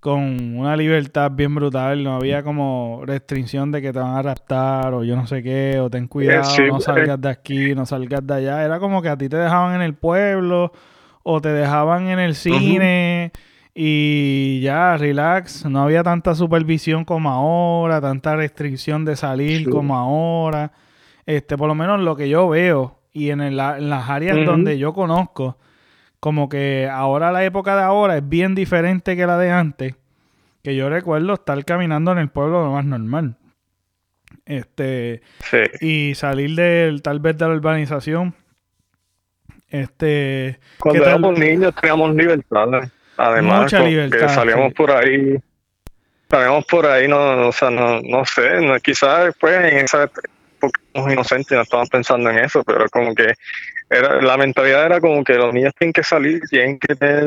con una libertad bien brutal, no había como restricción de que te van a raptar o yo no sé qué, o ten cuidado, no salgas de aquí, no salgas de allá, era como que a ti te dejaban en el pueblo o te dejaban en el cine y ya, relax, no había tanta supervisión como ahora, tanta restricción de salir como ahora. Este, por lo menos lo que yo veo y en, las áreas donde yo conozco, como que ahora la época de ahora es bien diferente que la de antes, que yo recuerdo estar caminando en el pueblo lo más normal. Este, y salir del tal vez de la urbanización. Este, cuando éramos niños teníamos libertad. Además, Mucha libertad, salíamos por ahí, salíamos por ahí, no, o sea, no, no sé, no, quizás después en esa porque somos inocentes y no estamos pensando en eso, pero como que era, la mentalidad era como que los niños tienen que salir, tienen que tener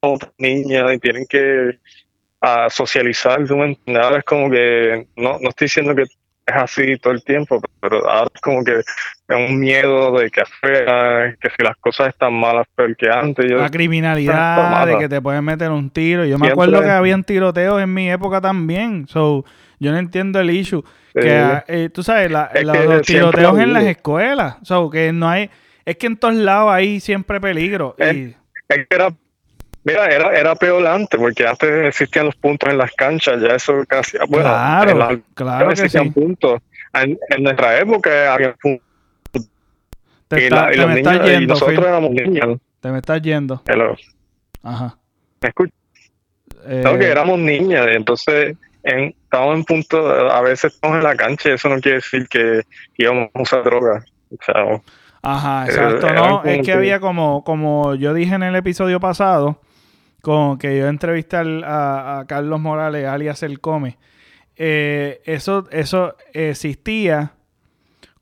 otras niñas y tienen que a socializar, Ahora es como que, no, no estoy diciendo que es así todo el tiempo, pero ahora es como que es un miedo de que afuera, que si las cosas están malas peor que antes. la criminalidad, de que te pueden meter un tiro. Yo me acuerdo que habían tiroteos en mi época también, so yo no entiendo el issue. Que, eh, tú sabes, los tiroteos en las escuelas, so que no hay, es que en todos lados hay siempre peligro. y... es que era Mira, era, era peor antes, porque antes existían los puntos en las canchas, ya eso casi. Bueno, claro, claro que existían puntos. En, nuestra época había puntos. Te, y, me niños, yendo, y nosotros éramos niños. Te me estás yendo. Hello. Ajá. ¿Me escuchas? Eh... que éramos niñas, entonces en, estábamos en punto, a veces estamos en la cancha y eso no quiere decir que íbamos a usar drogas. O sea, Ajá, exacto. No, es que había como, como yo dije en el episodio pasado, con que yo entrevisté a, Carlos Morales, alias El Come, eh, eso, eso existía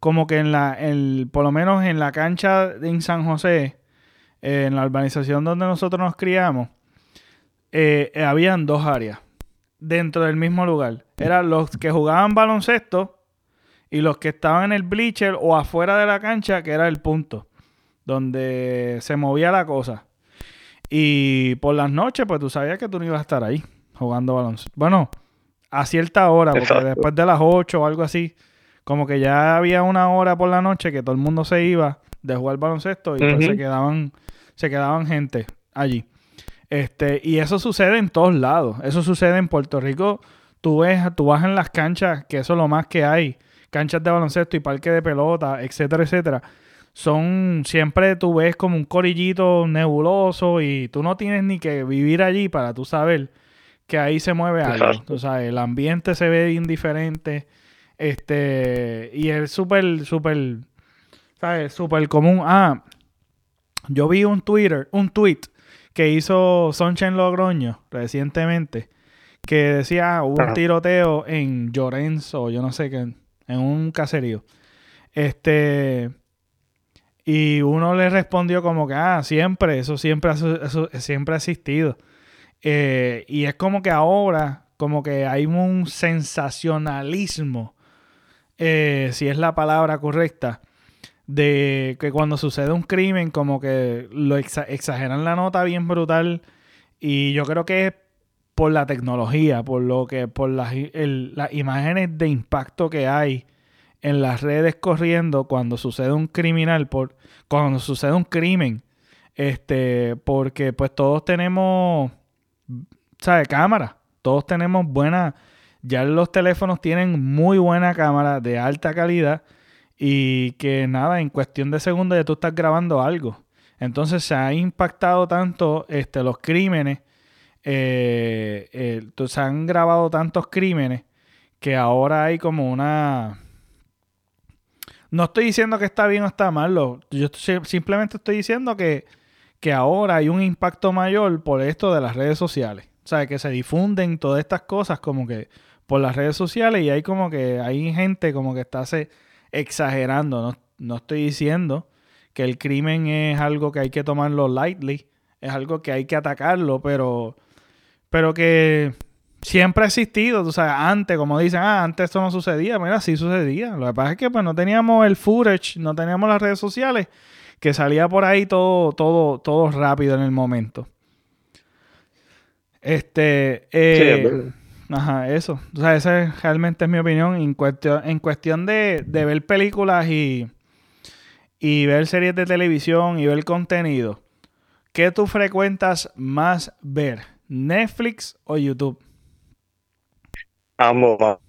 como que en la, el, por lo menos en la cancha en San José, eh, en la urbanización donde nosotros nos criamos, eh, habían dos áreas dentro del mismo lugar. Eran los que jugaban baloncesto y los que estaban en el bleacher o afuera de la cancha, que era el punto, donde se movía la cosa. Y por las noches, pues tú sabías que tú no ibas a estar ahí jugando baloncesto. Bueno, a cierta hora, porque después de las 8 o algo así, como que ya había una hora por la noche que todo el mundo se iba de jugar baloncesto y pues se quedaban, se quedaban gente allí. Este, y eso sucede en todos lados. Eso sucede en Puerto Rico. Tú ves, tú vas en las canchas, que eso es lo más que hay. Canchas de baloncesto y parque de pelota, etcétera, etcétera son siempre tú ves como un corillito nebuloso y tú no tienes ni que vivir allí para tú saber que ahí se mueve algo. Sabes, el ambiente se ve indiferente. Este, y es súper, súper, ¿sabes? Súper común. Ah, yo vi un Twitter, un tweet que hizo Sunshine Logroño recientemente que decía ah, hubo un tiroteo en Llorenzo, yo no sé qué, en un caserío. Este, y uno le respondió como que, ah, siempre, eso siempre, eso, siempre ha existido. Eh, y es como que ahora, como que hay un sensacionalismo, eh, si es la palabra correcta, de que cuando sucede un crimen, como que lo exageran la nota bien brutal. Y yo creo que es por la tecnología, por lo que, por las, las imágenes de impacto que hay en las redes corriendo cuando sucede un criminal, por, cuando sucede un crimen, este, porque pues todos tenemos, ¿sabes? Cámara, todos tenemos buena, ya los teléfonos tienen muy buena cámara de alta calidad y que nada, en cuestión de segundos ya tú estás grabando algo. Entonces se ha impactado tanto este, los crímenes, eh, eh, se han grabado tantos crímenes que ahora hay como una no estoy diciendo que está bien o está mal, yo simplemente estoy diciendo que, que ahora hay un impacto mayor por esto de las redes sociales. O sea, que se difunden todas estas cosas como que por las redes sociales y hay como que hay gente como que está se, exagerando. No, no estoy diciendo que el crimen es algo que hay que tomarlo lightly, es algo que hay que atacarlo, pero, pero que siempre ha existido, tú sabes, antes, como dicen, ah, antes esto no sucedía, mira, sí sucedía. Lo que pasa es que pues no teníamos el footage, no teníamos las redes sociales, que salía por ahí todo, todo, todo rápido en el momento. Este, eh, ajá, eso. O sea, esa realmente es mi opinión en cuestión, en cuestión de, de ver películas y, y ver series de televisión y ver contenido ¿qué tú frecuentas más ver? ¿Netflix o YouTube? Ambos,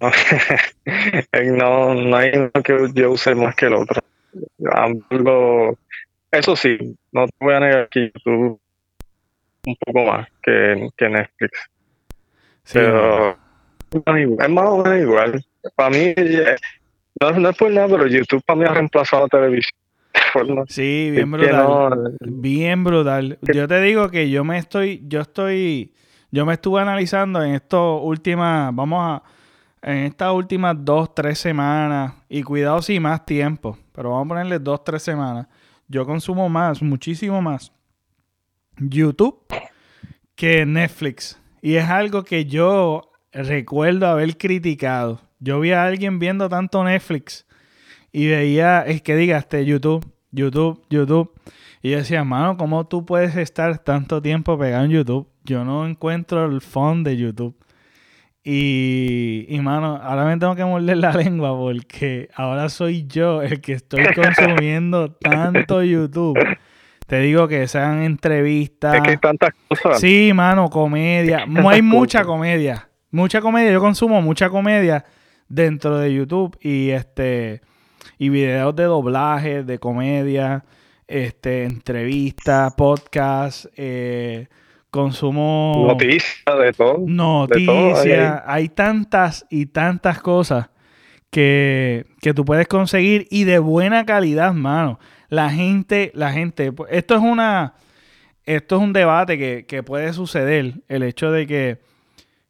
no, no hay uno que yo use más que el otro. Ambos, eso sí, no te voy a negar que YouTube un poco más que, que Netflix. pero es más o menos igual. Para mí, eh, no, no es por nada, pero YouTube para mí ha reemplazado la televisión. Sí, bien brutal. bien brutal. Yo te digo que yo me estoy, yo estoy, yo me estuve analizando en estas últimas, vamos a, en estas últimas dos, tres semanas, y cuidado si más tiempo, pero vamos a ponerle dos, tres semanas. Yo consumo más, muchísimo más YouTube que Netflix. Y es algo que yo recuerdo haber criticado. Yo vi a alguien viendo tanto Netflix y veía, es que digaste YouTube, YouTube, YouTube. Y yo decía, mano, ¿cómo tú puedes estar tanto tiempo pegado en YouTube? Yo no encuentro el fondo de YouTube. Y, y, mano, ahora me tengo que morder la lengua porque ahora soy yo el que estoy consumiendo tanto YouTube. Te digo que sean entrevistas. Es que hay tantas cosas. Sí, mano, comedia. No hay mucha comedia. Mucha comedia. Yo consumo mucha comedia dentro de YouTube y este y videos de doblaje, de comedia, este, entrevistas, podcasts, eh, consumo... Noticias, de todo. Noticias. hay tantas y tantas cosas que, que tú puedes conseguir y de buena calidad, mano. La gente, la gente, pues, esto es una, esto es un debate que, que puede suceder, el hecho de que,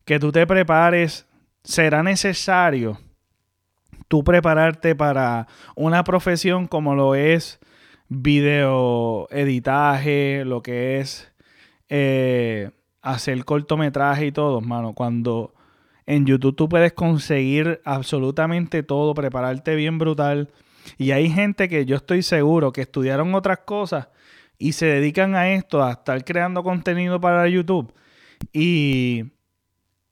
que tú te prepares, será necesario tú prepararte para una profesión como lo es video editaje, lo que es eh, hacer cortometraje y todo, mano. Cuando en YouTube tú puedes conseguir absolutamente todo, prepararte bien brutal. Y hay gente que yo estoy seguro que estudiaron otras cosas y se dedican a esto, a estar creando contenido para YouTube. Y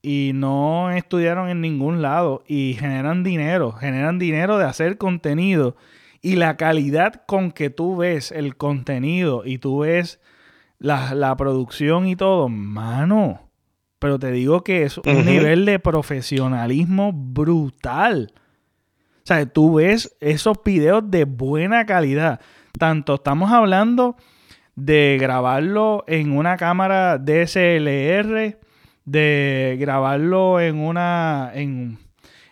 y no estudiaron en ningún lado y generan dinero, generan dinero de hacer contenido y la calidad con que tú ves el contenido y tú ves la, producción y todo, mano, pero te digo que es un nivel de profesionalismo brutal. O sea, tú ves esos videos de buena calidad. Tanto estamos hablando de grabarlo en una cámara DSLR de grabarlo en una en,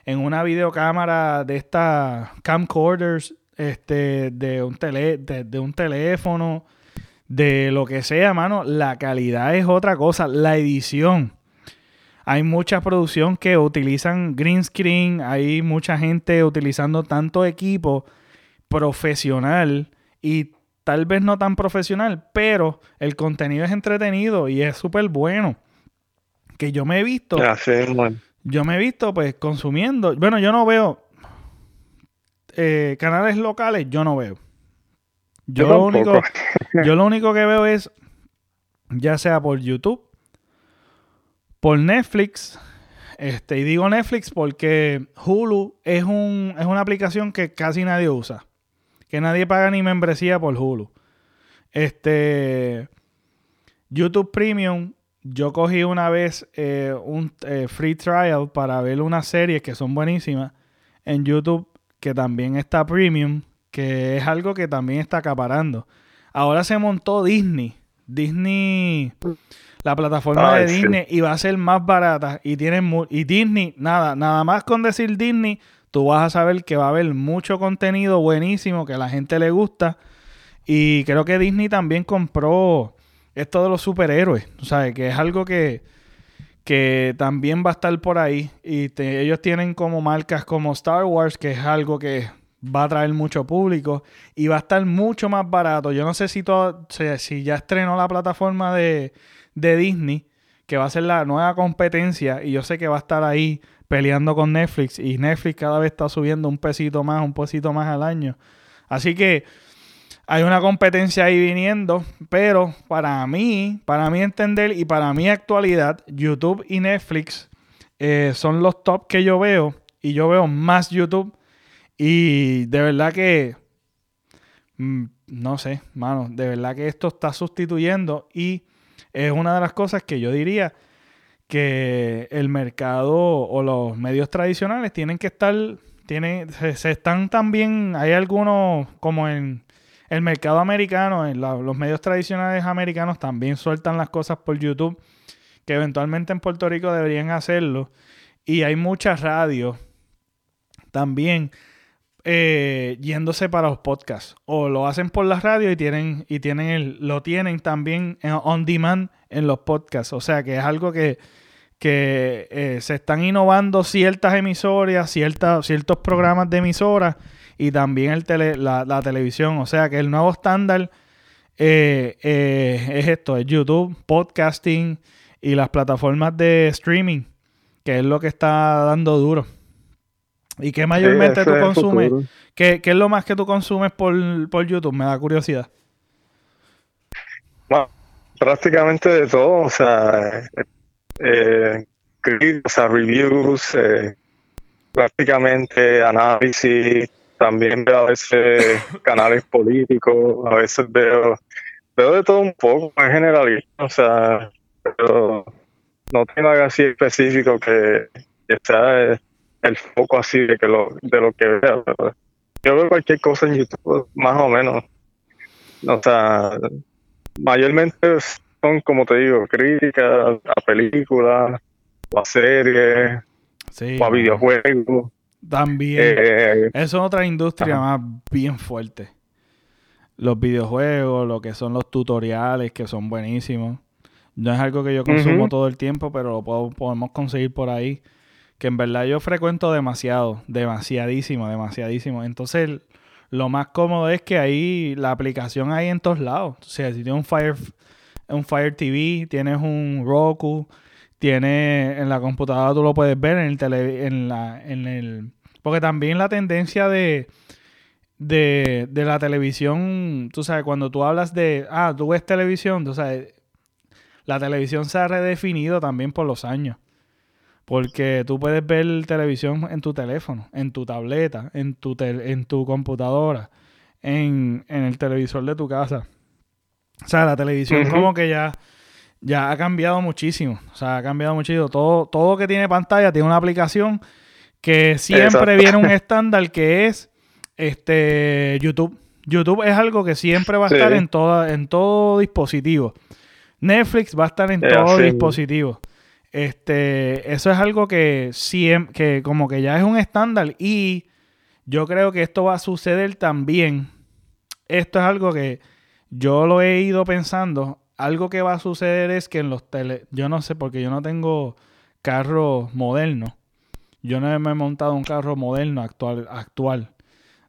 una videocámara de estas camcorders este de un tele, de, un teléfono de lo que sea mano la calidad es otra cosa la edición hay mucha producción que utilizan green screen hay mucha gente utilizando tanto equipo profesional y tal vez no tan profesional pero el contenido es entretenido y es súper bueno que yo me he visto. Yo me he visto, pues, consumiendo. Bueno, yo no veo eh, canales locales, yo no veo. Yo, lo único, yo lo único que veo es, ya sea por YouTube, por Netflix, este, y digo Netflix porque Hulu es, un, es una aplicación que casi nadie usa. Que nadie paga ni membresía por Hulu. Este. YouTube Premium yo cogí una vez eh, un eh, free trial para ver unas series que son buenísimas en YouTube, que también está premium, que es algo que también está acaparando. Ahora se montó Disney. Disney, la plataforma de Disney, y va a ser más barata. Y, tienen y Disney, nada, nada más con decir Disney, tú vas a saber que va a haber mucho contenido buenísimo que a la gente le gusta. Y creo que Disney también compró esto de los superhéroes, ¿sabes? Que es algo que, que también va a estar por ahí. Y ellos tienen como marcas como Star Wars, que es algo que va a traer mucho público y va a estar mucho más barato. Yo no sé si, todo, si ya estrenó la plataforma de, de Disney, que va a ser la nueva competencia, y yo sé que va a estar ahí peleando con Netflix, y Netflix cada vez está subiendo un pesito más, un pesito más al año. Así que hay una competencia ahí viniendo, pero para mí, para mí entender y para mi actualidad, YouTube y Netflix eh, son los top que yo veo y yo veo más YouTube y de verdad que mm, no sé, mano, de verdad que esto está sustituyendo y es una de las cosas que yo diría que el mercado o los medios tradicionales tienen que estar, tienen, se, están también, hay algunos como en el mercado americano, en los medios tradicionales americanos también sueltan las cosas por YouTube, que eventualmente en Puerto Rico deberían hacerlo. Y hay muchas radios también eh, yéndose para los podcasts. O lo hacen por la radio y tienen, y tienen el, lo tienen también on demand en los podcasts. O sea que es algo que, que eh, se están innovando ciertas emisoras, ciertas, ciertos programas de emisoras y también el tele, la, televisión. O sea que el nuevo estándar eh, es esto, es YouTube, podcasting y las plataformas de streaming, que es lo que está dando duro. ¿Y qué mayormente tú consumes? ¿Qué, es lo más que tú consumes por, YouTube? Me da curiosidad. Bueno, prácticamente de todo, o sea, eh, reviews, eh, prácticamente análisis, también veo a veces canales políticos, a veces veo, veo de todo un poco, en general, o sea, pero no tengo algo así específico que, que sea el foco así de que lo, de lo que veo. Yo veo cualquier cosa en YouTube, más o menos. O sea, mayormente son, como te digo, críticas a películas, o a series, o a videojuegos. También. Eh, Eso es otra industria más bien fuerte. Los videojuegos, lo que son los tutoriales, que son buenísimos. No es algo que yo consumo todo el tiempo, pero lo podemos conseguir por ahí que en verdad yo frecuento demasiado, demasiadísimo, demasiadísimo. Entonces, lo más cómodo es que ahí la aplicación hay en todos lados. O sea, si tienes un Fire, un Fire TV, tienes un Roku, tienes en la computadora tú lo puedes ver en el tele, en la, en el, porque también la tendencia de, de, de la televisión, tú sabes, cuando tú hablas de, ah, tú ves televisión, tú sabes, la televisión se ha redefinido también por los años. Porque tú puedes ver televisión en tu teléfono, en tu tableta, en tu, en tu computadora, en, el televisor de tu casa. O sea, la televisión como que ya, ya ha cambiado muchísimo. O sea, ha cambiado muchísimo. Todo, todo que tiene pantalla tiene una aplicación que siempre viene un estándar que es este YouTube. YouTube es algo que siempre va a estar en, toda, en todo dispositivo. Netflix va a estar en todo dispositivo. Este, eso es algo que, que como que ya es un estándar y yo creo que esto va a suceder también. Esto es algo que yo lo he ido pensando. Algo que va a suceder es que en los tele... Yo no sé, porque yo no tengo carro moderno. Yo no me he montado un carro moderno actual, actual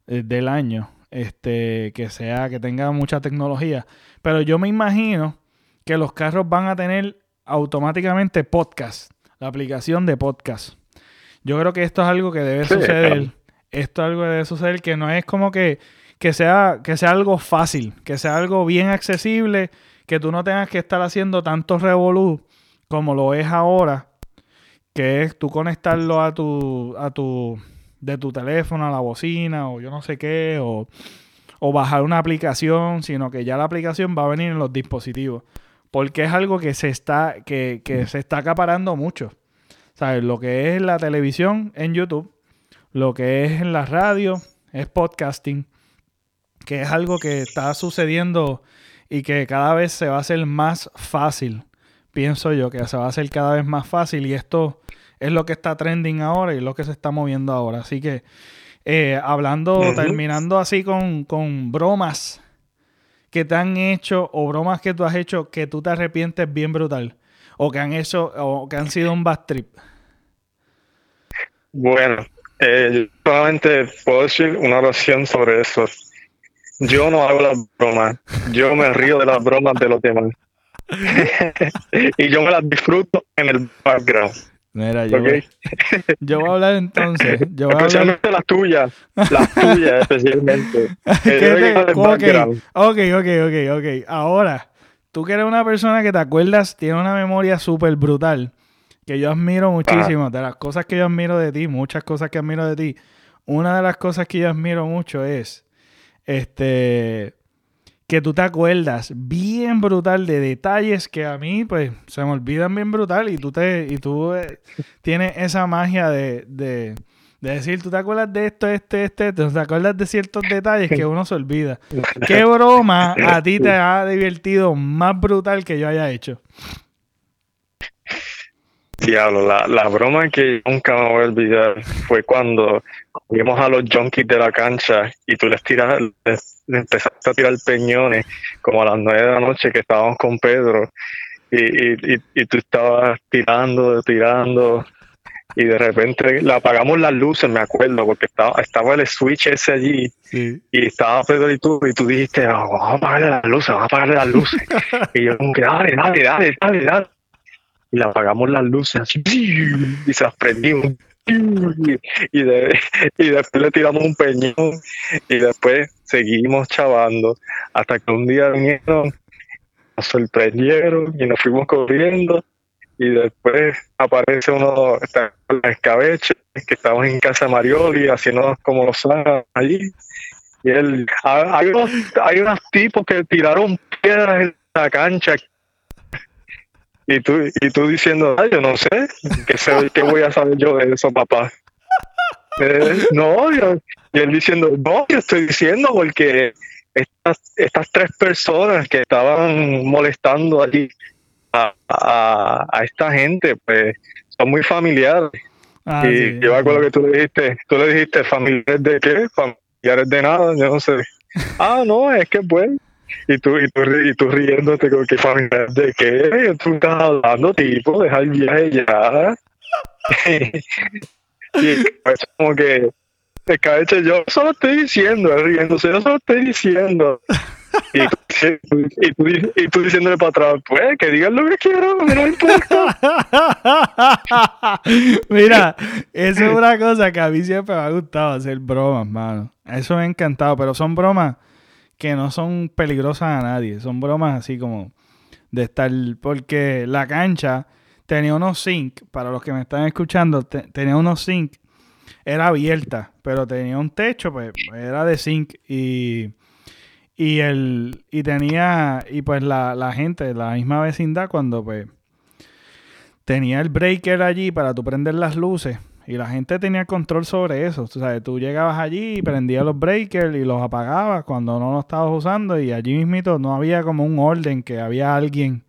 eh, del año. Este, que sea, que tenga mucha tecnología. Pero yo me imagino que los carros van a tener automáticamente podcast, la aplicación de podcast. Yo creo que esto es algo que debe suceder. Esto es algo que debe suceder que no es como que, que, sea, que sea algo fácil, que sea algo bien accesible, que tú no tengas que estar haciendo tantos revolú como lo es ahora, que es tú conectarlo a tu, a tu, de tu teléfono a la bocina o yo no sé qué, o, o bajar una aplicación, sino que ya la aplicación va a venir en los dispositivos porque es algo que se está, que, se está acaparando mucho. ¿Sabes? Lo que es la televisión en YouTube, lo que es en la radio, es podcasting, que es algo que está sucediendo y que cada vez se va a hacer más fácil. Pienso yo que se va a hacer cada vez más fácil y esto es lo que está trending ahora y lo que se está moviendo ahora. Así que eh, hablando, terminando así con, con bromas que te han hecho o bromas que tú has hecho que tú te arrepientes bien brutal? O que han hecho o que han sido un bad trip. Bueno, eh, solamente puedo decir una oración sobre eso. Yo no hago las bromas, yo me río de las bromas de los demás. y yo me las disfruto en el background. Mira, yo, voy, yo voy a hablar entonces. Yo voy Especialmente las tuyas. Las tuyas, especialmente. ok, ok, ok, ok. Ahora, tú que eres una persona que te acuerdas, tiene una memoria súper brutal. Que yo admiro muchísimo. De las cosas que yo admiro de ti, muchas cosas que admiro de ti. Una de las cosas que yo admiro mucho es. Este. Que tú te acuerdas bien brutal de detalles que a mí, pues, se me olvidan bien brutal y tú, te, y tú eh, tienes esa magia de, de, de, decir, tú te acuerdas de esto, este, este, te acuerdas de ciertos detalles que uno se olvida. ¿Qué broma a ti te ha divertido más brutal que yo haya hecho? Diablo, la, la broma que nunca me voy a olvidar fue cuando vimos a los junkies de la cancha y tú les tiras, les, empezaste a tirar peñones como a las nueve de la noche que estábamos con Pedro y, y, y, tú estabas tirando, tirando y de repente le apagamos las luces, me acuerdo, porque estaba, estaba el switch ese allí y estaba Pedro y tú y tú dijiste, oh, vamos a apagarle las luces, vamos a apagarle las luces. y yo dale, dale, dale, dale, dale y le apagamos las luces y se las prendimos. Y, de, y después le tiramos un peñón y después seguimos chavando hasta que un día vinieron, nos sorprendieron y nos fuimos corriendo y después aparece uno, está la escabeche, que estamos en casa de Marioli haciendo como los allí y él, hay unos, hay unos tipos que tiraron piedras en la cancha y tú, y tú diciendo, yo no sé, ¿qué, sé, ¿qué voy a saber yo de eso, papá? Eh, no, y él diciendo, no, yo estoy diciendo porque estas, estas tres personas que estaban molestando allí a, a, esta gente, pues son muy familiares. Ah, y yo me acuerdo que tú le dijiste, tú le dijiste, ¿familiares de qué? Familiares de nada, yo no sé. ah, no, es que bueno y tú, y tú, y tú riéndote con que familia de qué, tú estás hablando, tipo, deja el viaje ya. y pues como que escabeche yo solo estoy diciendo, riéndose, yo solo estoy diciendo. Y y, tú, y tú diciéndole para atrás, pues que digan lo que quieran, no me importa. Mira, eso es una cosa que a mí siempre me ha gustado hacer bromas, mano. Eso me ha encantado, pero son bromas que no son peligrosas a nadie. Son bromas así como de estar. Porque la cancha tenía unos zinc, para los que me están escuchando, tenía unos zinc. Era abierta, pero tenía un techo, pues era de zinc. Y, y, el, y tenía. Y pues la, la gente, la misma vecindad, cuando pues tenía el breaker allí para tú prender las luces y la gente tenía control sobre eso. O sea, tú llegabas allí y prendías los breakers y los apagabas cuando no los estabas usando y allí mismito no había como un orden que había alguien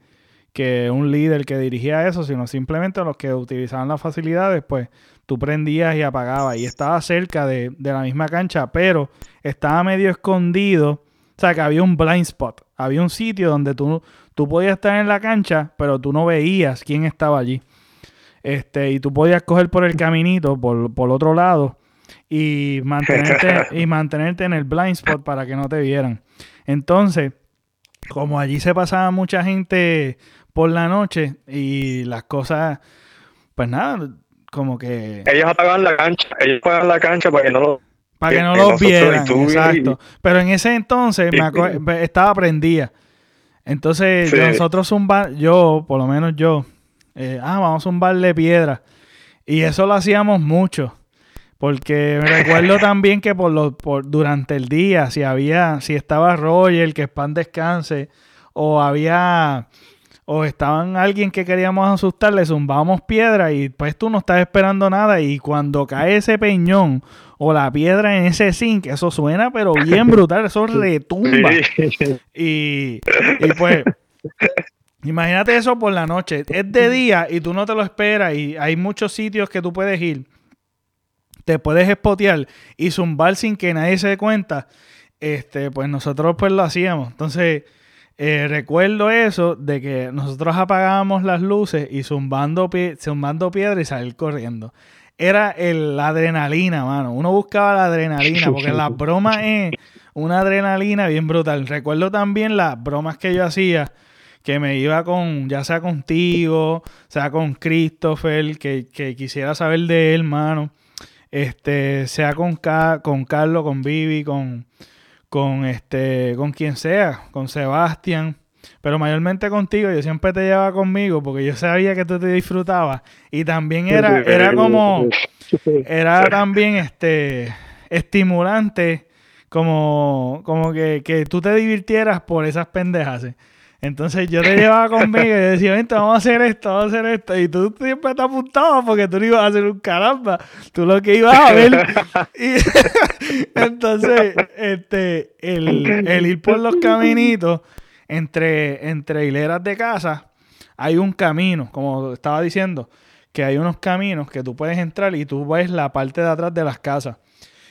que un líder que dirigía eso, sino simplemente los que utilizaban las facilidades, pues tú prendías y apagabas y estaba cerca de, de la misma cancha, pero estaba medio escondido. O sea, que había un blind spot. Había un sitio donde tú, tú podías estar en la cancha, pero tú no veías quién estaba allí. Este, y tú podías coger por el caminito, por, por otro lado, y mantenerte, y mantenerte en el blind spot para que no te vieran. Entonces, como allí se pasaba mucha gente por la noche y las cosas, pues nada, como que... Ellos apagaban la cancha, ellos apagaban la cancha para que no lo... Para que no lo vieran, exacto. Pero en ese entonces me estaba prendida. Entonces, nosotros zumba, yo, por lo menos yo, eh, ah, vamos a zumbarle piedra. Y eso lo hacíamos mucho. Porque me recuerdo también que por, lo, por durante el día, si había, si estaba Roger, que pan descanse, o había, o estaban alguien que queríamos asustarle, zumbábamos piedra y pues tú no estás esperando nada. Y cuando cae ese peñón o la piedra en ese zinc, eso suena pero bien brutal, eso retumba. Y, y pues Imagínate eso por la noche. Es de día y tú no te lo esperas y hay muchos sitios que tú puedes ir. Te puedes espotear y zumbar sin que nadie se dé cuenta. Este, pues nosotros pues lo hacíamos. Entonces, eh, recuerdo eso de que nosotros apagábamos las luces y zumbando, zumbando piedra y salir corriendo. Era el, la adrenalina, mano. Uno buscaba la adrenalina porque la broma es una adrenalina bien brutal. Recuerdo también las bromas que yo hacía que me iba con, ya sea contigo, sea con Christopher, que, quisiera saber de él, hermano. Este, sea con, con Carlos, con Vivi, con, con este, con quien sea, con Sebastián. Pero mayormente contigo, yo siempre te llevaba conmigo porque yo sabía que tú te disfrutabas. Y también era, era como, era también este estimulante como, como que, que tú te divirtieras por esas pendejas. Entonces yo te llevaba conmigo y decía, vente, vamos a hacer esto, vamos a hacer esto. Y tú siempre te apuntabas porque tú no ibas a hacer un caramba. Tú lo que ibas a ver. y, entonces, este, el, el, ir por los caminitos entre, entre hileras de casa, hay un camino, como estaba diciendo, que hay unos caminos que tú puedes entrar y tú ves la parte de atrás de las casas.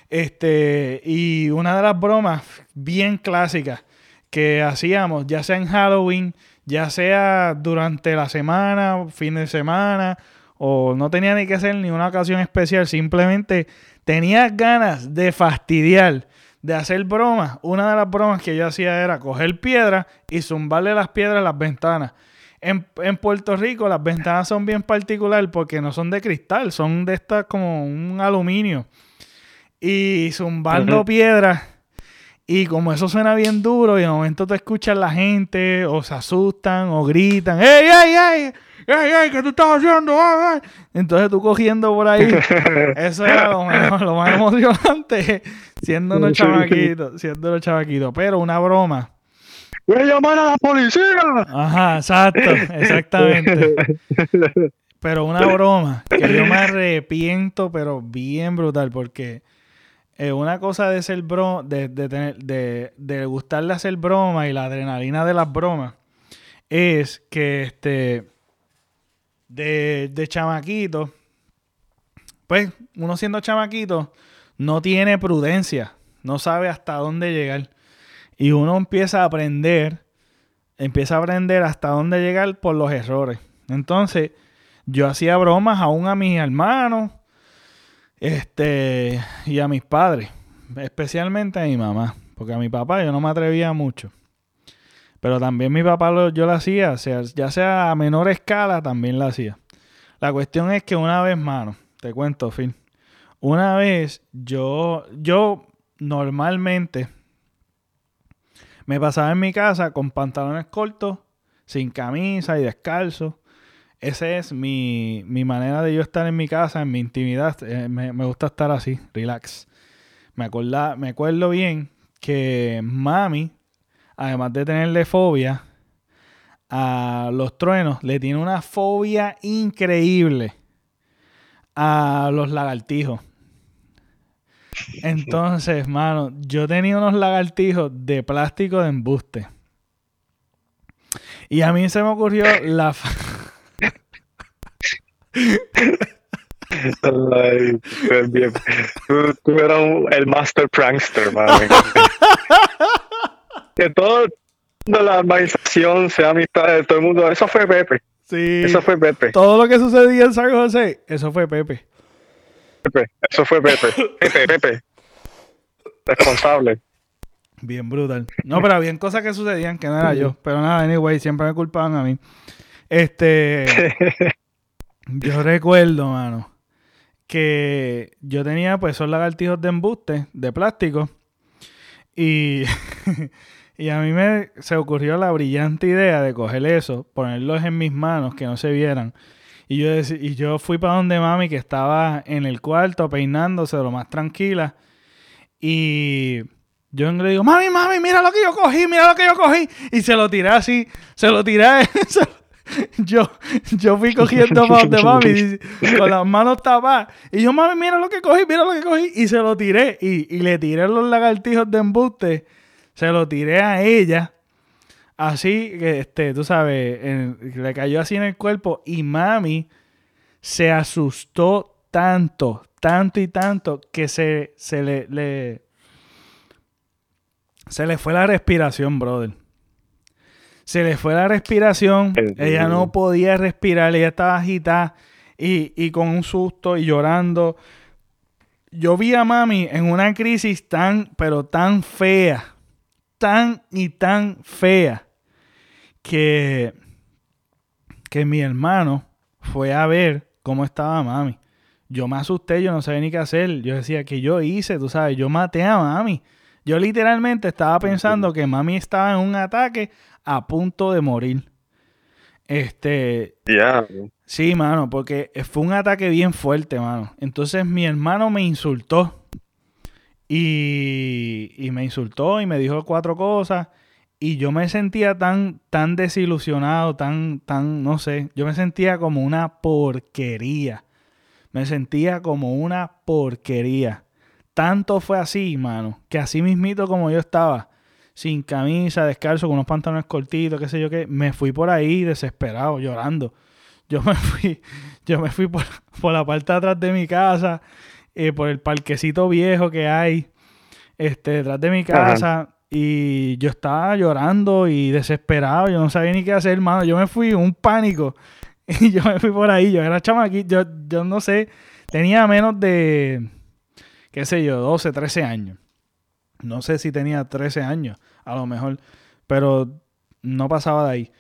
Este, y una de las bromas bien clásicas que hacíamos, ya sea en Halloween, ya sea durante la semana, fin de semana, o no tenía ni que ser ni una ocasión especial, simplemente tenías ganas de fastidiar, de hacer bromas. Una de las bromas que yo hacía era coger piedras y zumbarle las piedras a las ventanas. En, Puerto Rico las ventanas son bien particulares porque no son de cristal, son de estas como un aluminio y zumbando piedras. Y como eso suena bien duro, y de momento te escuchan la gente, o se asustan, o gritan, ¡Ey, ey, ey! ¡Ey, ey! ¿Qué tú estás haciendo? Entonces tú cogiendo por ahí, eso era lo, lo más emocionante, siendo unos chavaquitos, siendo unos chavaquitos. Pero una broma. ¡Voy a llamar a la policía! Ajá, exacto, exactamente. Pero una broma que yo me arrepiento, pero bien brutal, porque eh, una cosa de ser bro, de, de, de, de gustarle hacer broma y la adrenalina de las bromas es que este de, de chamaquito, pues uno siendo chamaquito no tiene prudencia, no sabe hasta dónde llegar. Y uno empieza a aprender, empieza a aprender hasta dónde llegar por los errores. Entonces, yo hacía bromas aún a mis hermanos, este, y a mis padres, especialmente a mi mamá, porque a mi papá yo no me atrevía mucho. Pero también mi papá lo, yo lo hacía, sea, ya sea a menor escala, también lo hacía. La cuestión es que una vez, mano, te cuento, Phil. Una vez yo, yo normalmente me pasaba en mi casa con pantalones cortos, sin camisa y descalzo. Esa es mi, manera de yo estar en mi casa, en mi intimidad. Eh, me, gusta estar así, relax. Me, acuerda, me acuerdo bien que mami, además de tenerle fobia a los truenos, le tiene una fobia increíble a los lagartijos. Entonces, mano, yo tenía unos lagartijos de plástico de embuste. Y a mí se me ocurrió la... Tú, eras el master prankster, man. que todo la organización sea amistad de todo el mundo. Eso fue Pepe. Sí. Eso fue Pepe. Todo lo que sucedía en San José, eso fue Pepe. Pepe. Eso fue Pepe. Pepe, Pepe. Responsable. Bien brutal. No, pero había cosas que sucedían que no era yo. Pero nada, anyway, siempre me culpaban a mí. Este. Yo recuerdo, mano, que yo tenía pues esos lagartijos de embuste, de plástico, y, y a mí me se ocurrió la brillante idea de coger eso, ponerlos en mis manos, que no se vieran. Y yo, y yo fui para donde mami, que estaba en el cuarto peinándose lo más tranquila. Y yo le digo, mami, mami, mira lo que yo cogí, mira lo que yo cogí. Y se lo tiré así, se lo tiré, yo, yo fui cogiendo más de mami con las manos tapadas. Y yo, mami, mira lo que cogí, mira lo que cogí. Y se lo tiré. Y, le tiré los lagartijos de embuste. Se lo tiré a ella. Así que, este, tú sabes, le cayó así en el cuerpo. Y mami se asustó tanto, tanto y tanto que se, se le, le se le fue la respiración, brother se le fue la respiración, ella no podía respirar, ella estaba agitada y, con un susto y llorando. Yo vi a mami en una crisis tan, pero tan fea, tan y tan fea, que, que mi hermano fue a ver cómo estaba mami. Yo me asusté, yo no sabía ni qué hacer. Yo decía que yo hice, tú sabes, yo maté a mami. Yo literalmente estaba pensando que mami estaba en un ataque a punto de morir. Este. Ya. Sí, mano, porque fue un ataque bien fuerte, mano. Entonces mi hermano me insultó. Y, y me insultó y me dijo cuatro cosas. Y yo me sentía tan, tan desilusionado, tan, tan, no sé, yo me sentía como una porquería. Me sentía como una porquería. Tanto fue así, mano, que así mismito como yo estaba, sin camisa, descalzo, con unos pantalones cortitos, qué sé yo qué, me fui por ahí desesperado, llorando. Yo me fui, yo me fui por, la parte de atrás de mi casa, eh, por el parquecito viejo que hay, este, detrás de mi casa. Y yo estaba llorando y desesperado, yo no sabía ni qué hacer, hermano. Yo me fui un pánico y yo me fui por ahí. Yo era chamaquito, yo, yo no sé, tenía menos de, qué sé yo, 12, 13 años. No sé si tenía 13 años, a lo mejor, pero no pasaba de ahí.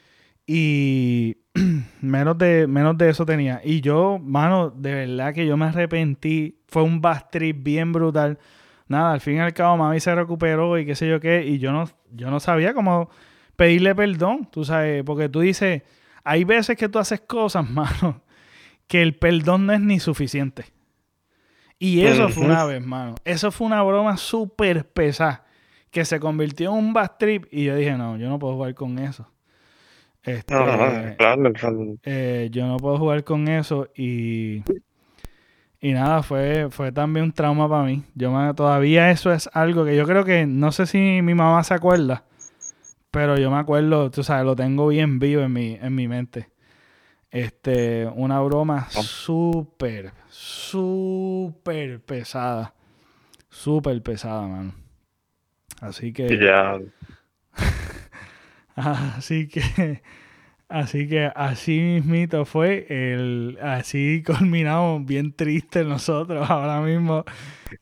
Y menos de, menos de eso tenía. Y yo, mano, de verdad que yo me arrepentí. Fue un bastrip bien brutal. Nada, al fin y al cabo mami se recuperó y qué sé yo qué. Y yo no, yo no sabía cómo pedirle perdón, tú sabes, porque tú dices, hay veces que tú haces cosas, mano, que el perdón no es ni suficiente. Y eso fue una vez, mano. Eso fue una broma súper pesada que se convirtió en un bastrip y yo dije, no, yo no puedo jugar con eso. Este, eh, yo no puedo jugar con eso y, y nada, fue, fue también un trauma para mí. Yo todavía eso es algo que yo creo que, no sé si mi mamá se acuerda, pero yo me acuerdo, tú sabes, lo tengo bien vivo en mi, en mi mente. Este, una broma súper, súper pesada. Súper pesada, mano. Así que. Ya. así que. Así que así mismito fue el así culminamos bien triste nosotros ahora mismo.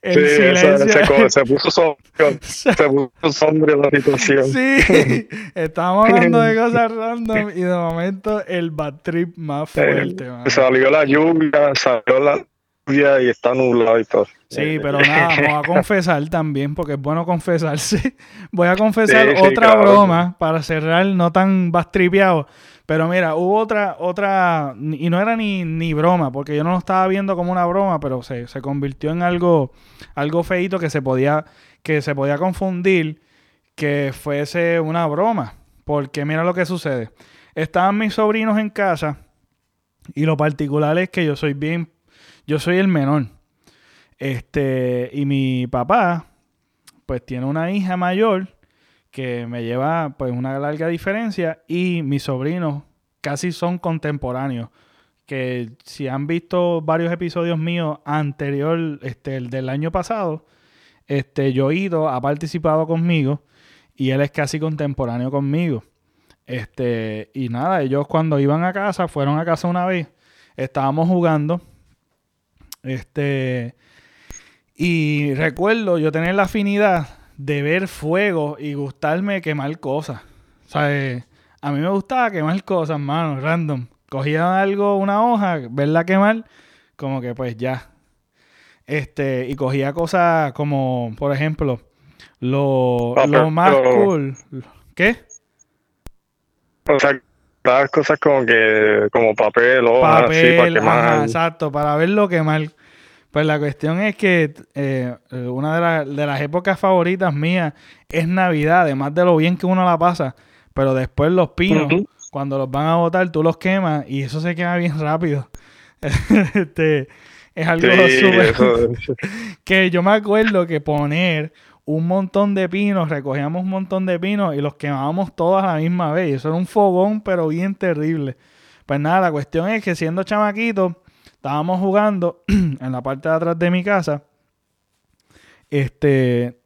El sí, silencio. Se, puso sombrío, se puso sombrío la situación. Sí, estábamos hablando de cosas random y de momento el bad trip más fuerte. salió la lluvia, salió la y está nublado y todo. Sí, eh, pero nada, vamos a confesar también, porque es bueno confesarse. Voy a confesar otra broma para cerrar, no tan bastripeado. Pero mira, hubo otra, otra, y no era ni, ni broma, porque yo no lo estaba viendo como una broma, pero se, se convirtió en algo, algo feito que se podía, que se podía confundir que fuese una broma. Porque mira lo que sucede. Estaban mis sobrinos en casa, y lo particular es que yo soy bien yo soy el menor. Este, y mi papá, pues tiene una hija mayor que me lleva pues una larga diferencia y mis sobrinos casi son contemporáneos. Que si han visto varios episodios míos anterior, este, el del año pasado, este, yo ido, ha participado conmigo y él es casi contemporáneo conmigo. Este, y nada, ellos cuando iban a casa, fueron a casa una vez, estábamos jugando este. Y recuerdo yo tener la afinidad de ver fuego y gustarme quemar cosas. O sea, eh, a mí me gustaba quemar cosas, mano, random. Cogía algo, una hoja, verla quemar, como que pues ya. Este, y cogía cosas como, por ejemplo, lo, lo más cool. ¿Qué? O sea, cosas como que como papel o papel, para quemar. exacto, para verlo quemar. Pues la cuestión es que eh, una de, las épocas favoritas mías es Navidad, además de lo bien que uno la pasa, pero después los pinos, cuando los van a botar, tú los quemas y eso se quema bien rápido. este, es algo súper... que yo me acuerdo que poner un montón de pinos, recogíamos un montón de pinos y los quemábamos todos a la misma vez. Y eso era un fogón, pero bien terrible. Pues nada, la cuestión es que siendo chamaquito, estábamos jugando en la parte de atrás de mi casa. Este,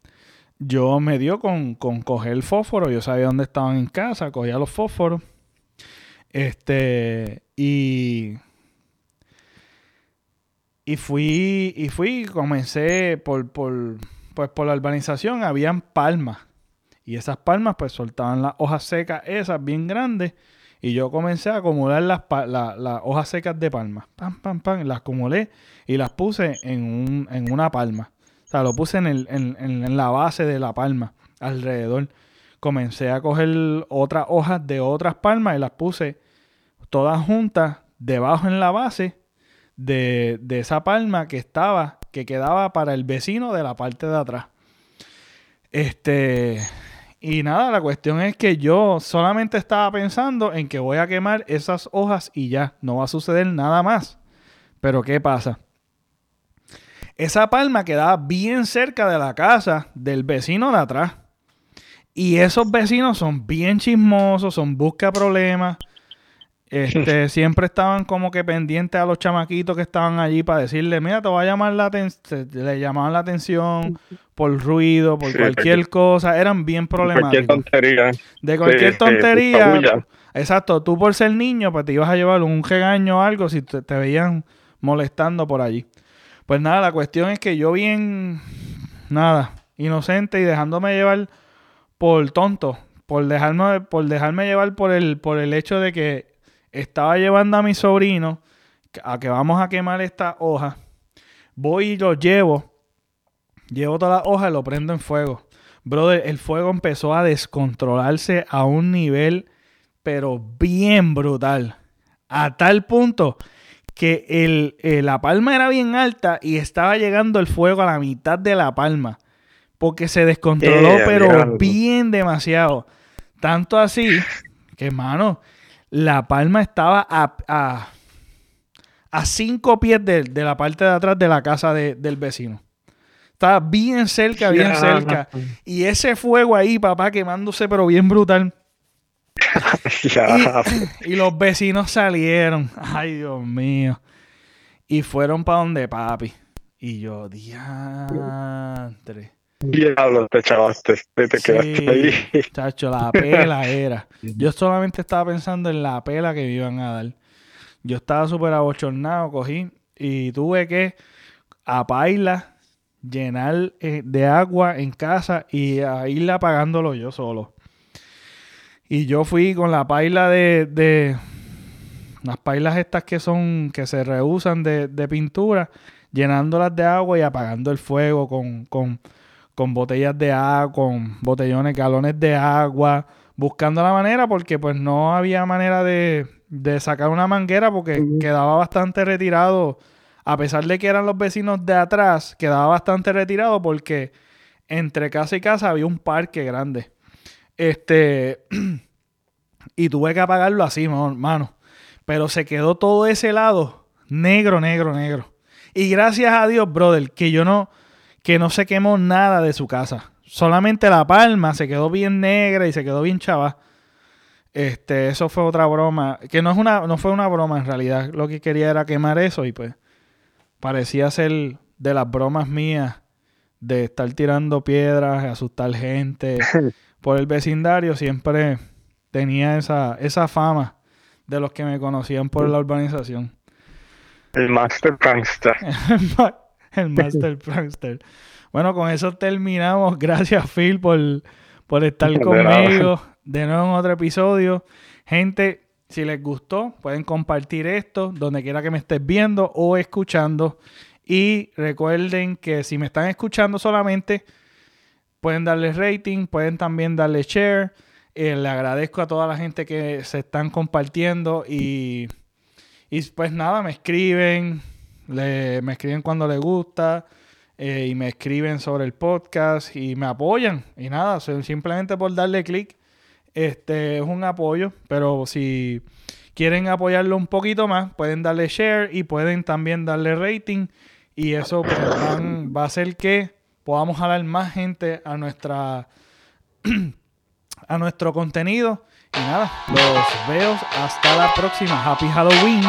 yo me dio con, con coger el fósforo. Yo sabía dónde estaban en casa, cogía los fósforos. Este, y. Y fui, y fui, comencé por, por, pues por la urbanización, habían palmas. Y esas palmas pues soltaban las hojas secas, esas bien grandes. Y yo comencé a acumular las, hojas secas de palma. Pam, pam, pam. Las acumulé y las puse en, un, en una palma. O sea, lo puse en, la base de la palma, alrededor. Comencé a coger otras hojas de otras palmas y las puse todas juntas debajo en la base de, de esa palma que estaba, que quedaba para el vecino de la parte de atrás. Este, y nada, la cuestión es que yo solamente estaba pensando en que voy a quemar esas hojas y ya, no va a suceder nada más. Pero ¿qué pasa? Esa palma quedaba bien cerca de la casa del vecino de atrás. Y esos vecinos son bien chismosos, son busca problemas. Este, siempre estaban como que pendientes a los chamaquitos que estaban allí para decirle, mira, te va a llamar la atención, le llamaban la atención por ruido, por cualquier cosa, eran bien problemáticos. Cualquier tontería. De cualquier tontería. exacto, tú por ser niño, pues te ibas a llevar un regaño o algo si te, te veían molestando por allí. Pues nada, la cuestión es que yo bien, nada, inocente y dejándome llevar por tonto, por dejarme, por dejarme llevar por el, por el hecho de que estaba llevando a mi sobrino a que vamos a quemar esta hoja. Voy y lo llevo. Llevo toda la hoja y lo prendo en fuego. Brother, el fuego empezó a descontrolarse a un nivel, pero bien brutal. A tal punto que el, eh, la palma era bien alta y estaba llegando el fuego a la mitad de la palma. Porque se descontroló, eh, pero bien demasiado. Tanto así que, hermano, la palma estaba a, a, cinco pies de, la parte de atrás de la casa del vecino. Estaba bien cerca, bien cerca. Y ese fuego ahí, papá, quemándose, pero bien brutal. y, los vecinos salieron. Ay, Dios mío. Y fueron para donde papi. Y yo, diantre. Diablo, te chavaste, te, quedaste ahí. Chacho, la pela era. Yo solamente estaba pensando en la pela que me iban a dar. Yo estaba súper abochornado, cogí y tuve que a paila llenar eh, de agua en casa y a irla apagándolo yo solo. Y yo fui con la paila de, de las pailas estas que son, que se reusan de, de pintura, llenándolas de agua y apagando el fuego con, con con botellas de agua, con botellones, galones de agua, buscando la manera porque pues no había manera de, sacar una manguera porque quedaba bastante retirado, a pesar de que eran los vecinos de atrás, quedaba bastante retirado porque entre casa y casa había un parque grande. Este, y tuve que apagarlo así, hermano. Pero se quedó todo ese lado negro, negro, negro. Y gracias a Dios, brother, que yo no, que no se quemó nada de su casa. Solamente la palma se quedó bien negra y se quedó bien chava. Este, eso fue otra broma. Que no es una, no fue una broma en realidad. Lo que quería era quemar eso y pues parecía ser de las bromas mías de estar tirando piedras, asustar gente por el vecindario. Siempre tenía esa, esa fama de los que me conocían por la urbanización. El Master Prankster. el Master Prankster. Bueno, con eso terminamos. Gracias, Phil, por, por estar conmigo de nuevo en otro episodio. Gente, si les gustó, pueden compartir esto donde quiera que me estés viendo o escuchando. Y recuerden que si me están escuchando solamente, pueden darle rating, pueden también darle share. Eh, le agradezco a toda la gente que se están compartiendo y, y pues nada, me escriben, me escriben cuando les gusta eh, y me escriben sobre el podcast y me apoyan. Y nada, simplemente por darle clic, este es un apoyo. Pero si quieren apoyarlo un poquito más, pueden darle share y pueden también darle rating. Y eso pues, va a hacer que podamos jalar más gente a nuestra a nuestro contenido. Y nada, los veo hasta la próxima. Happy Halloween.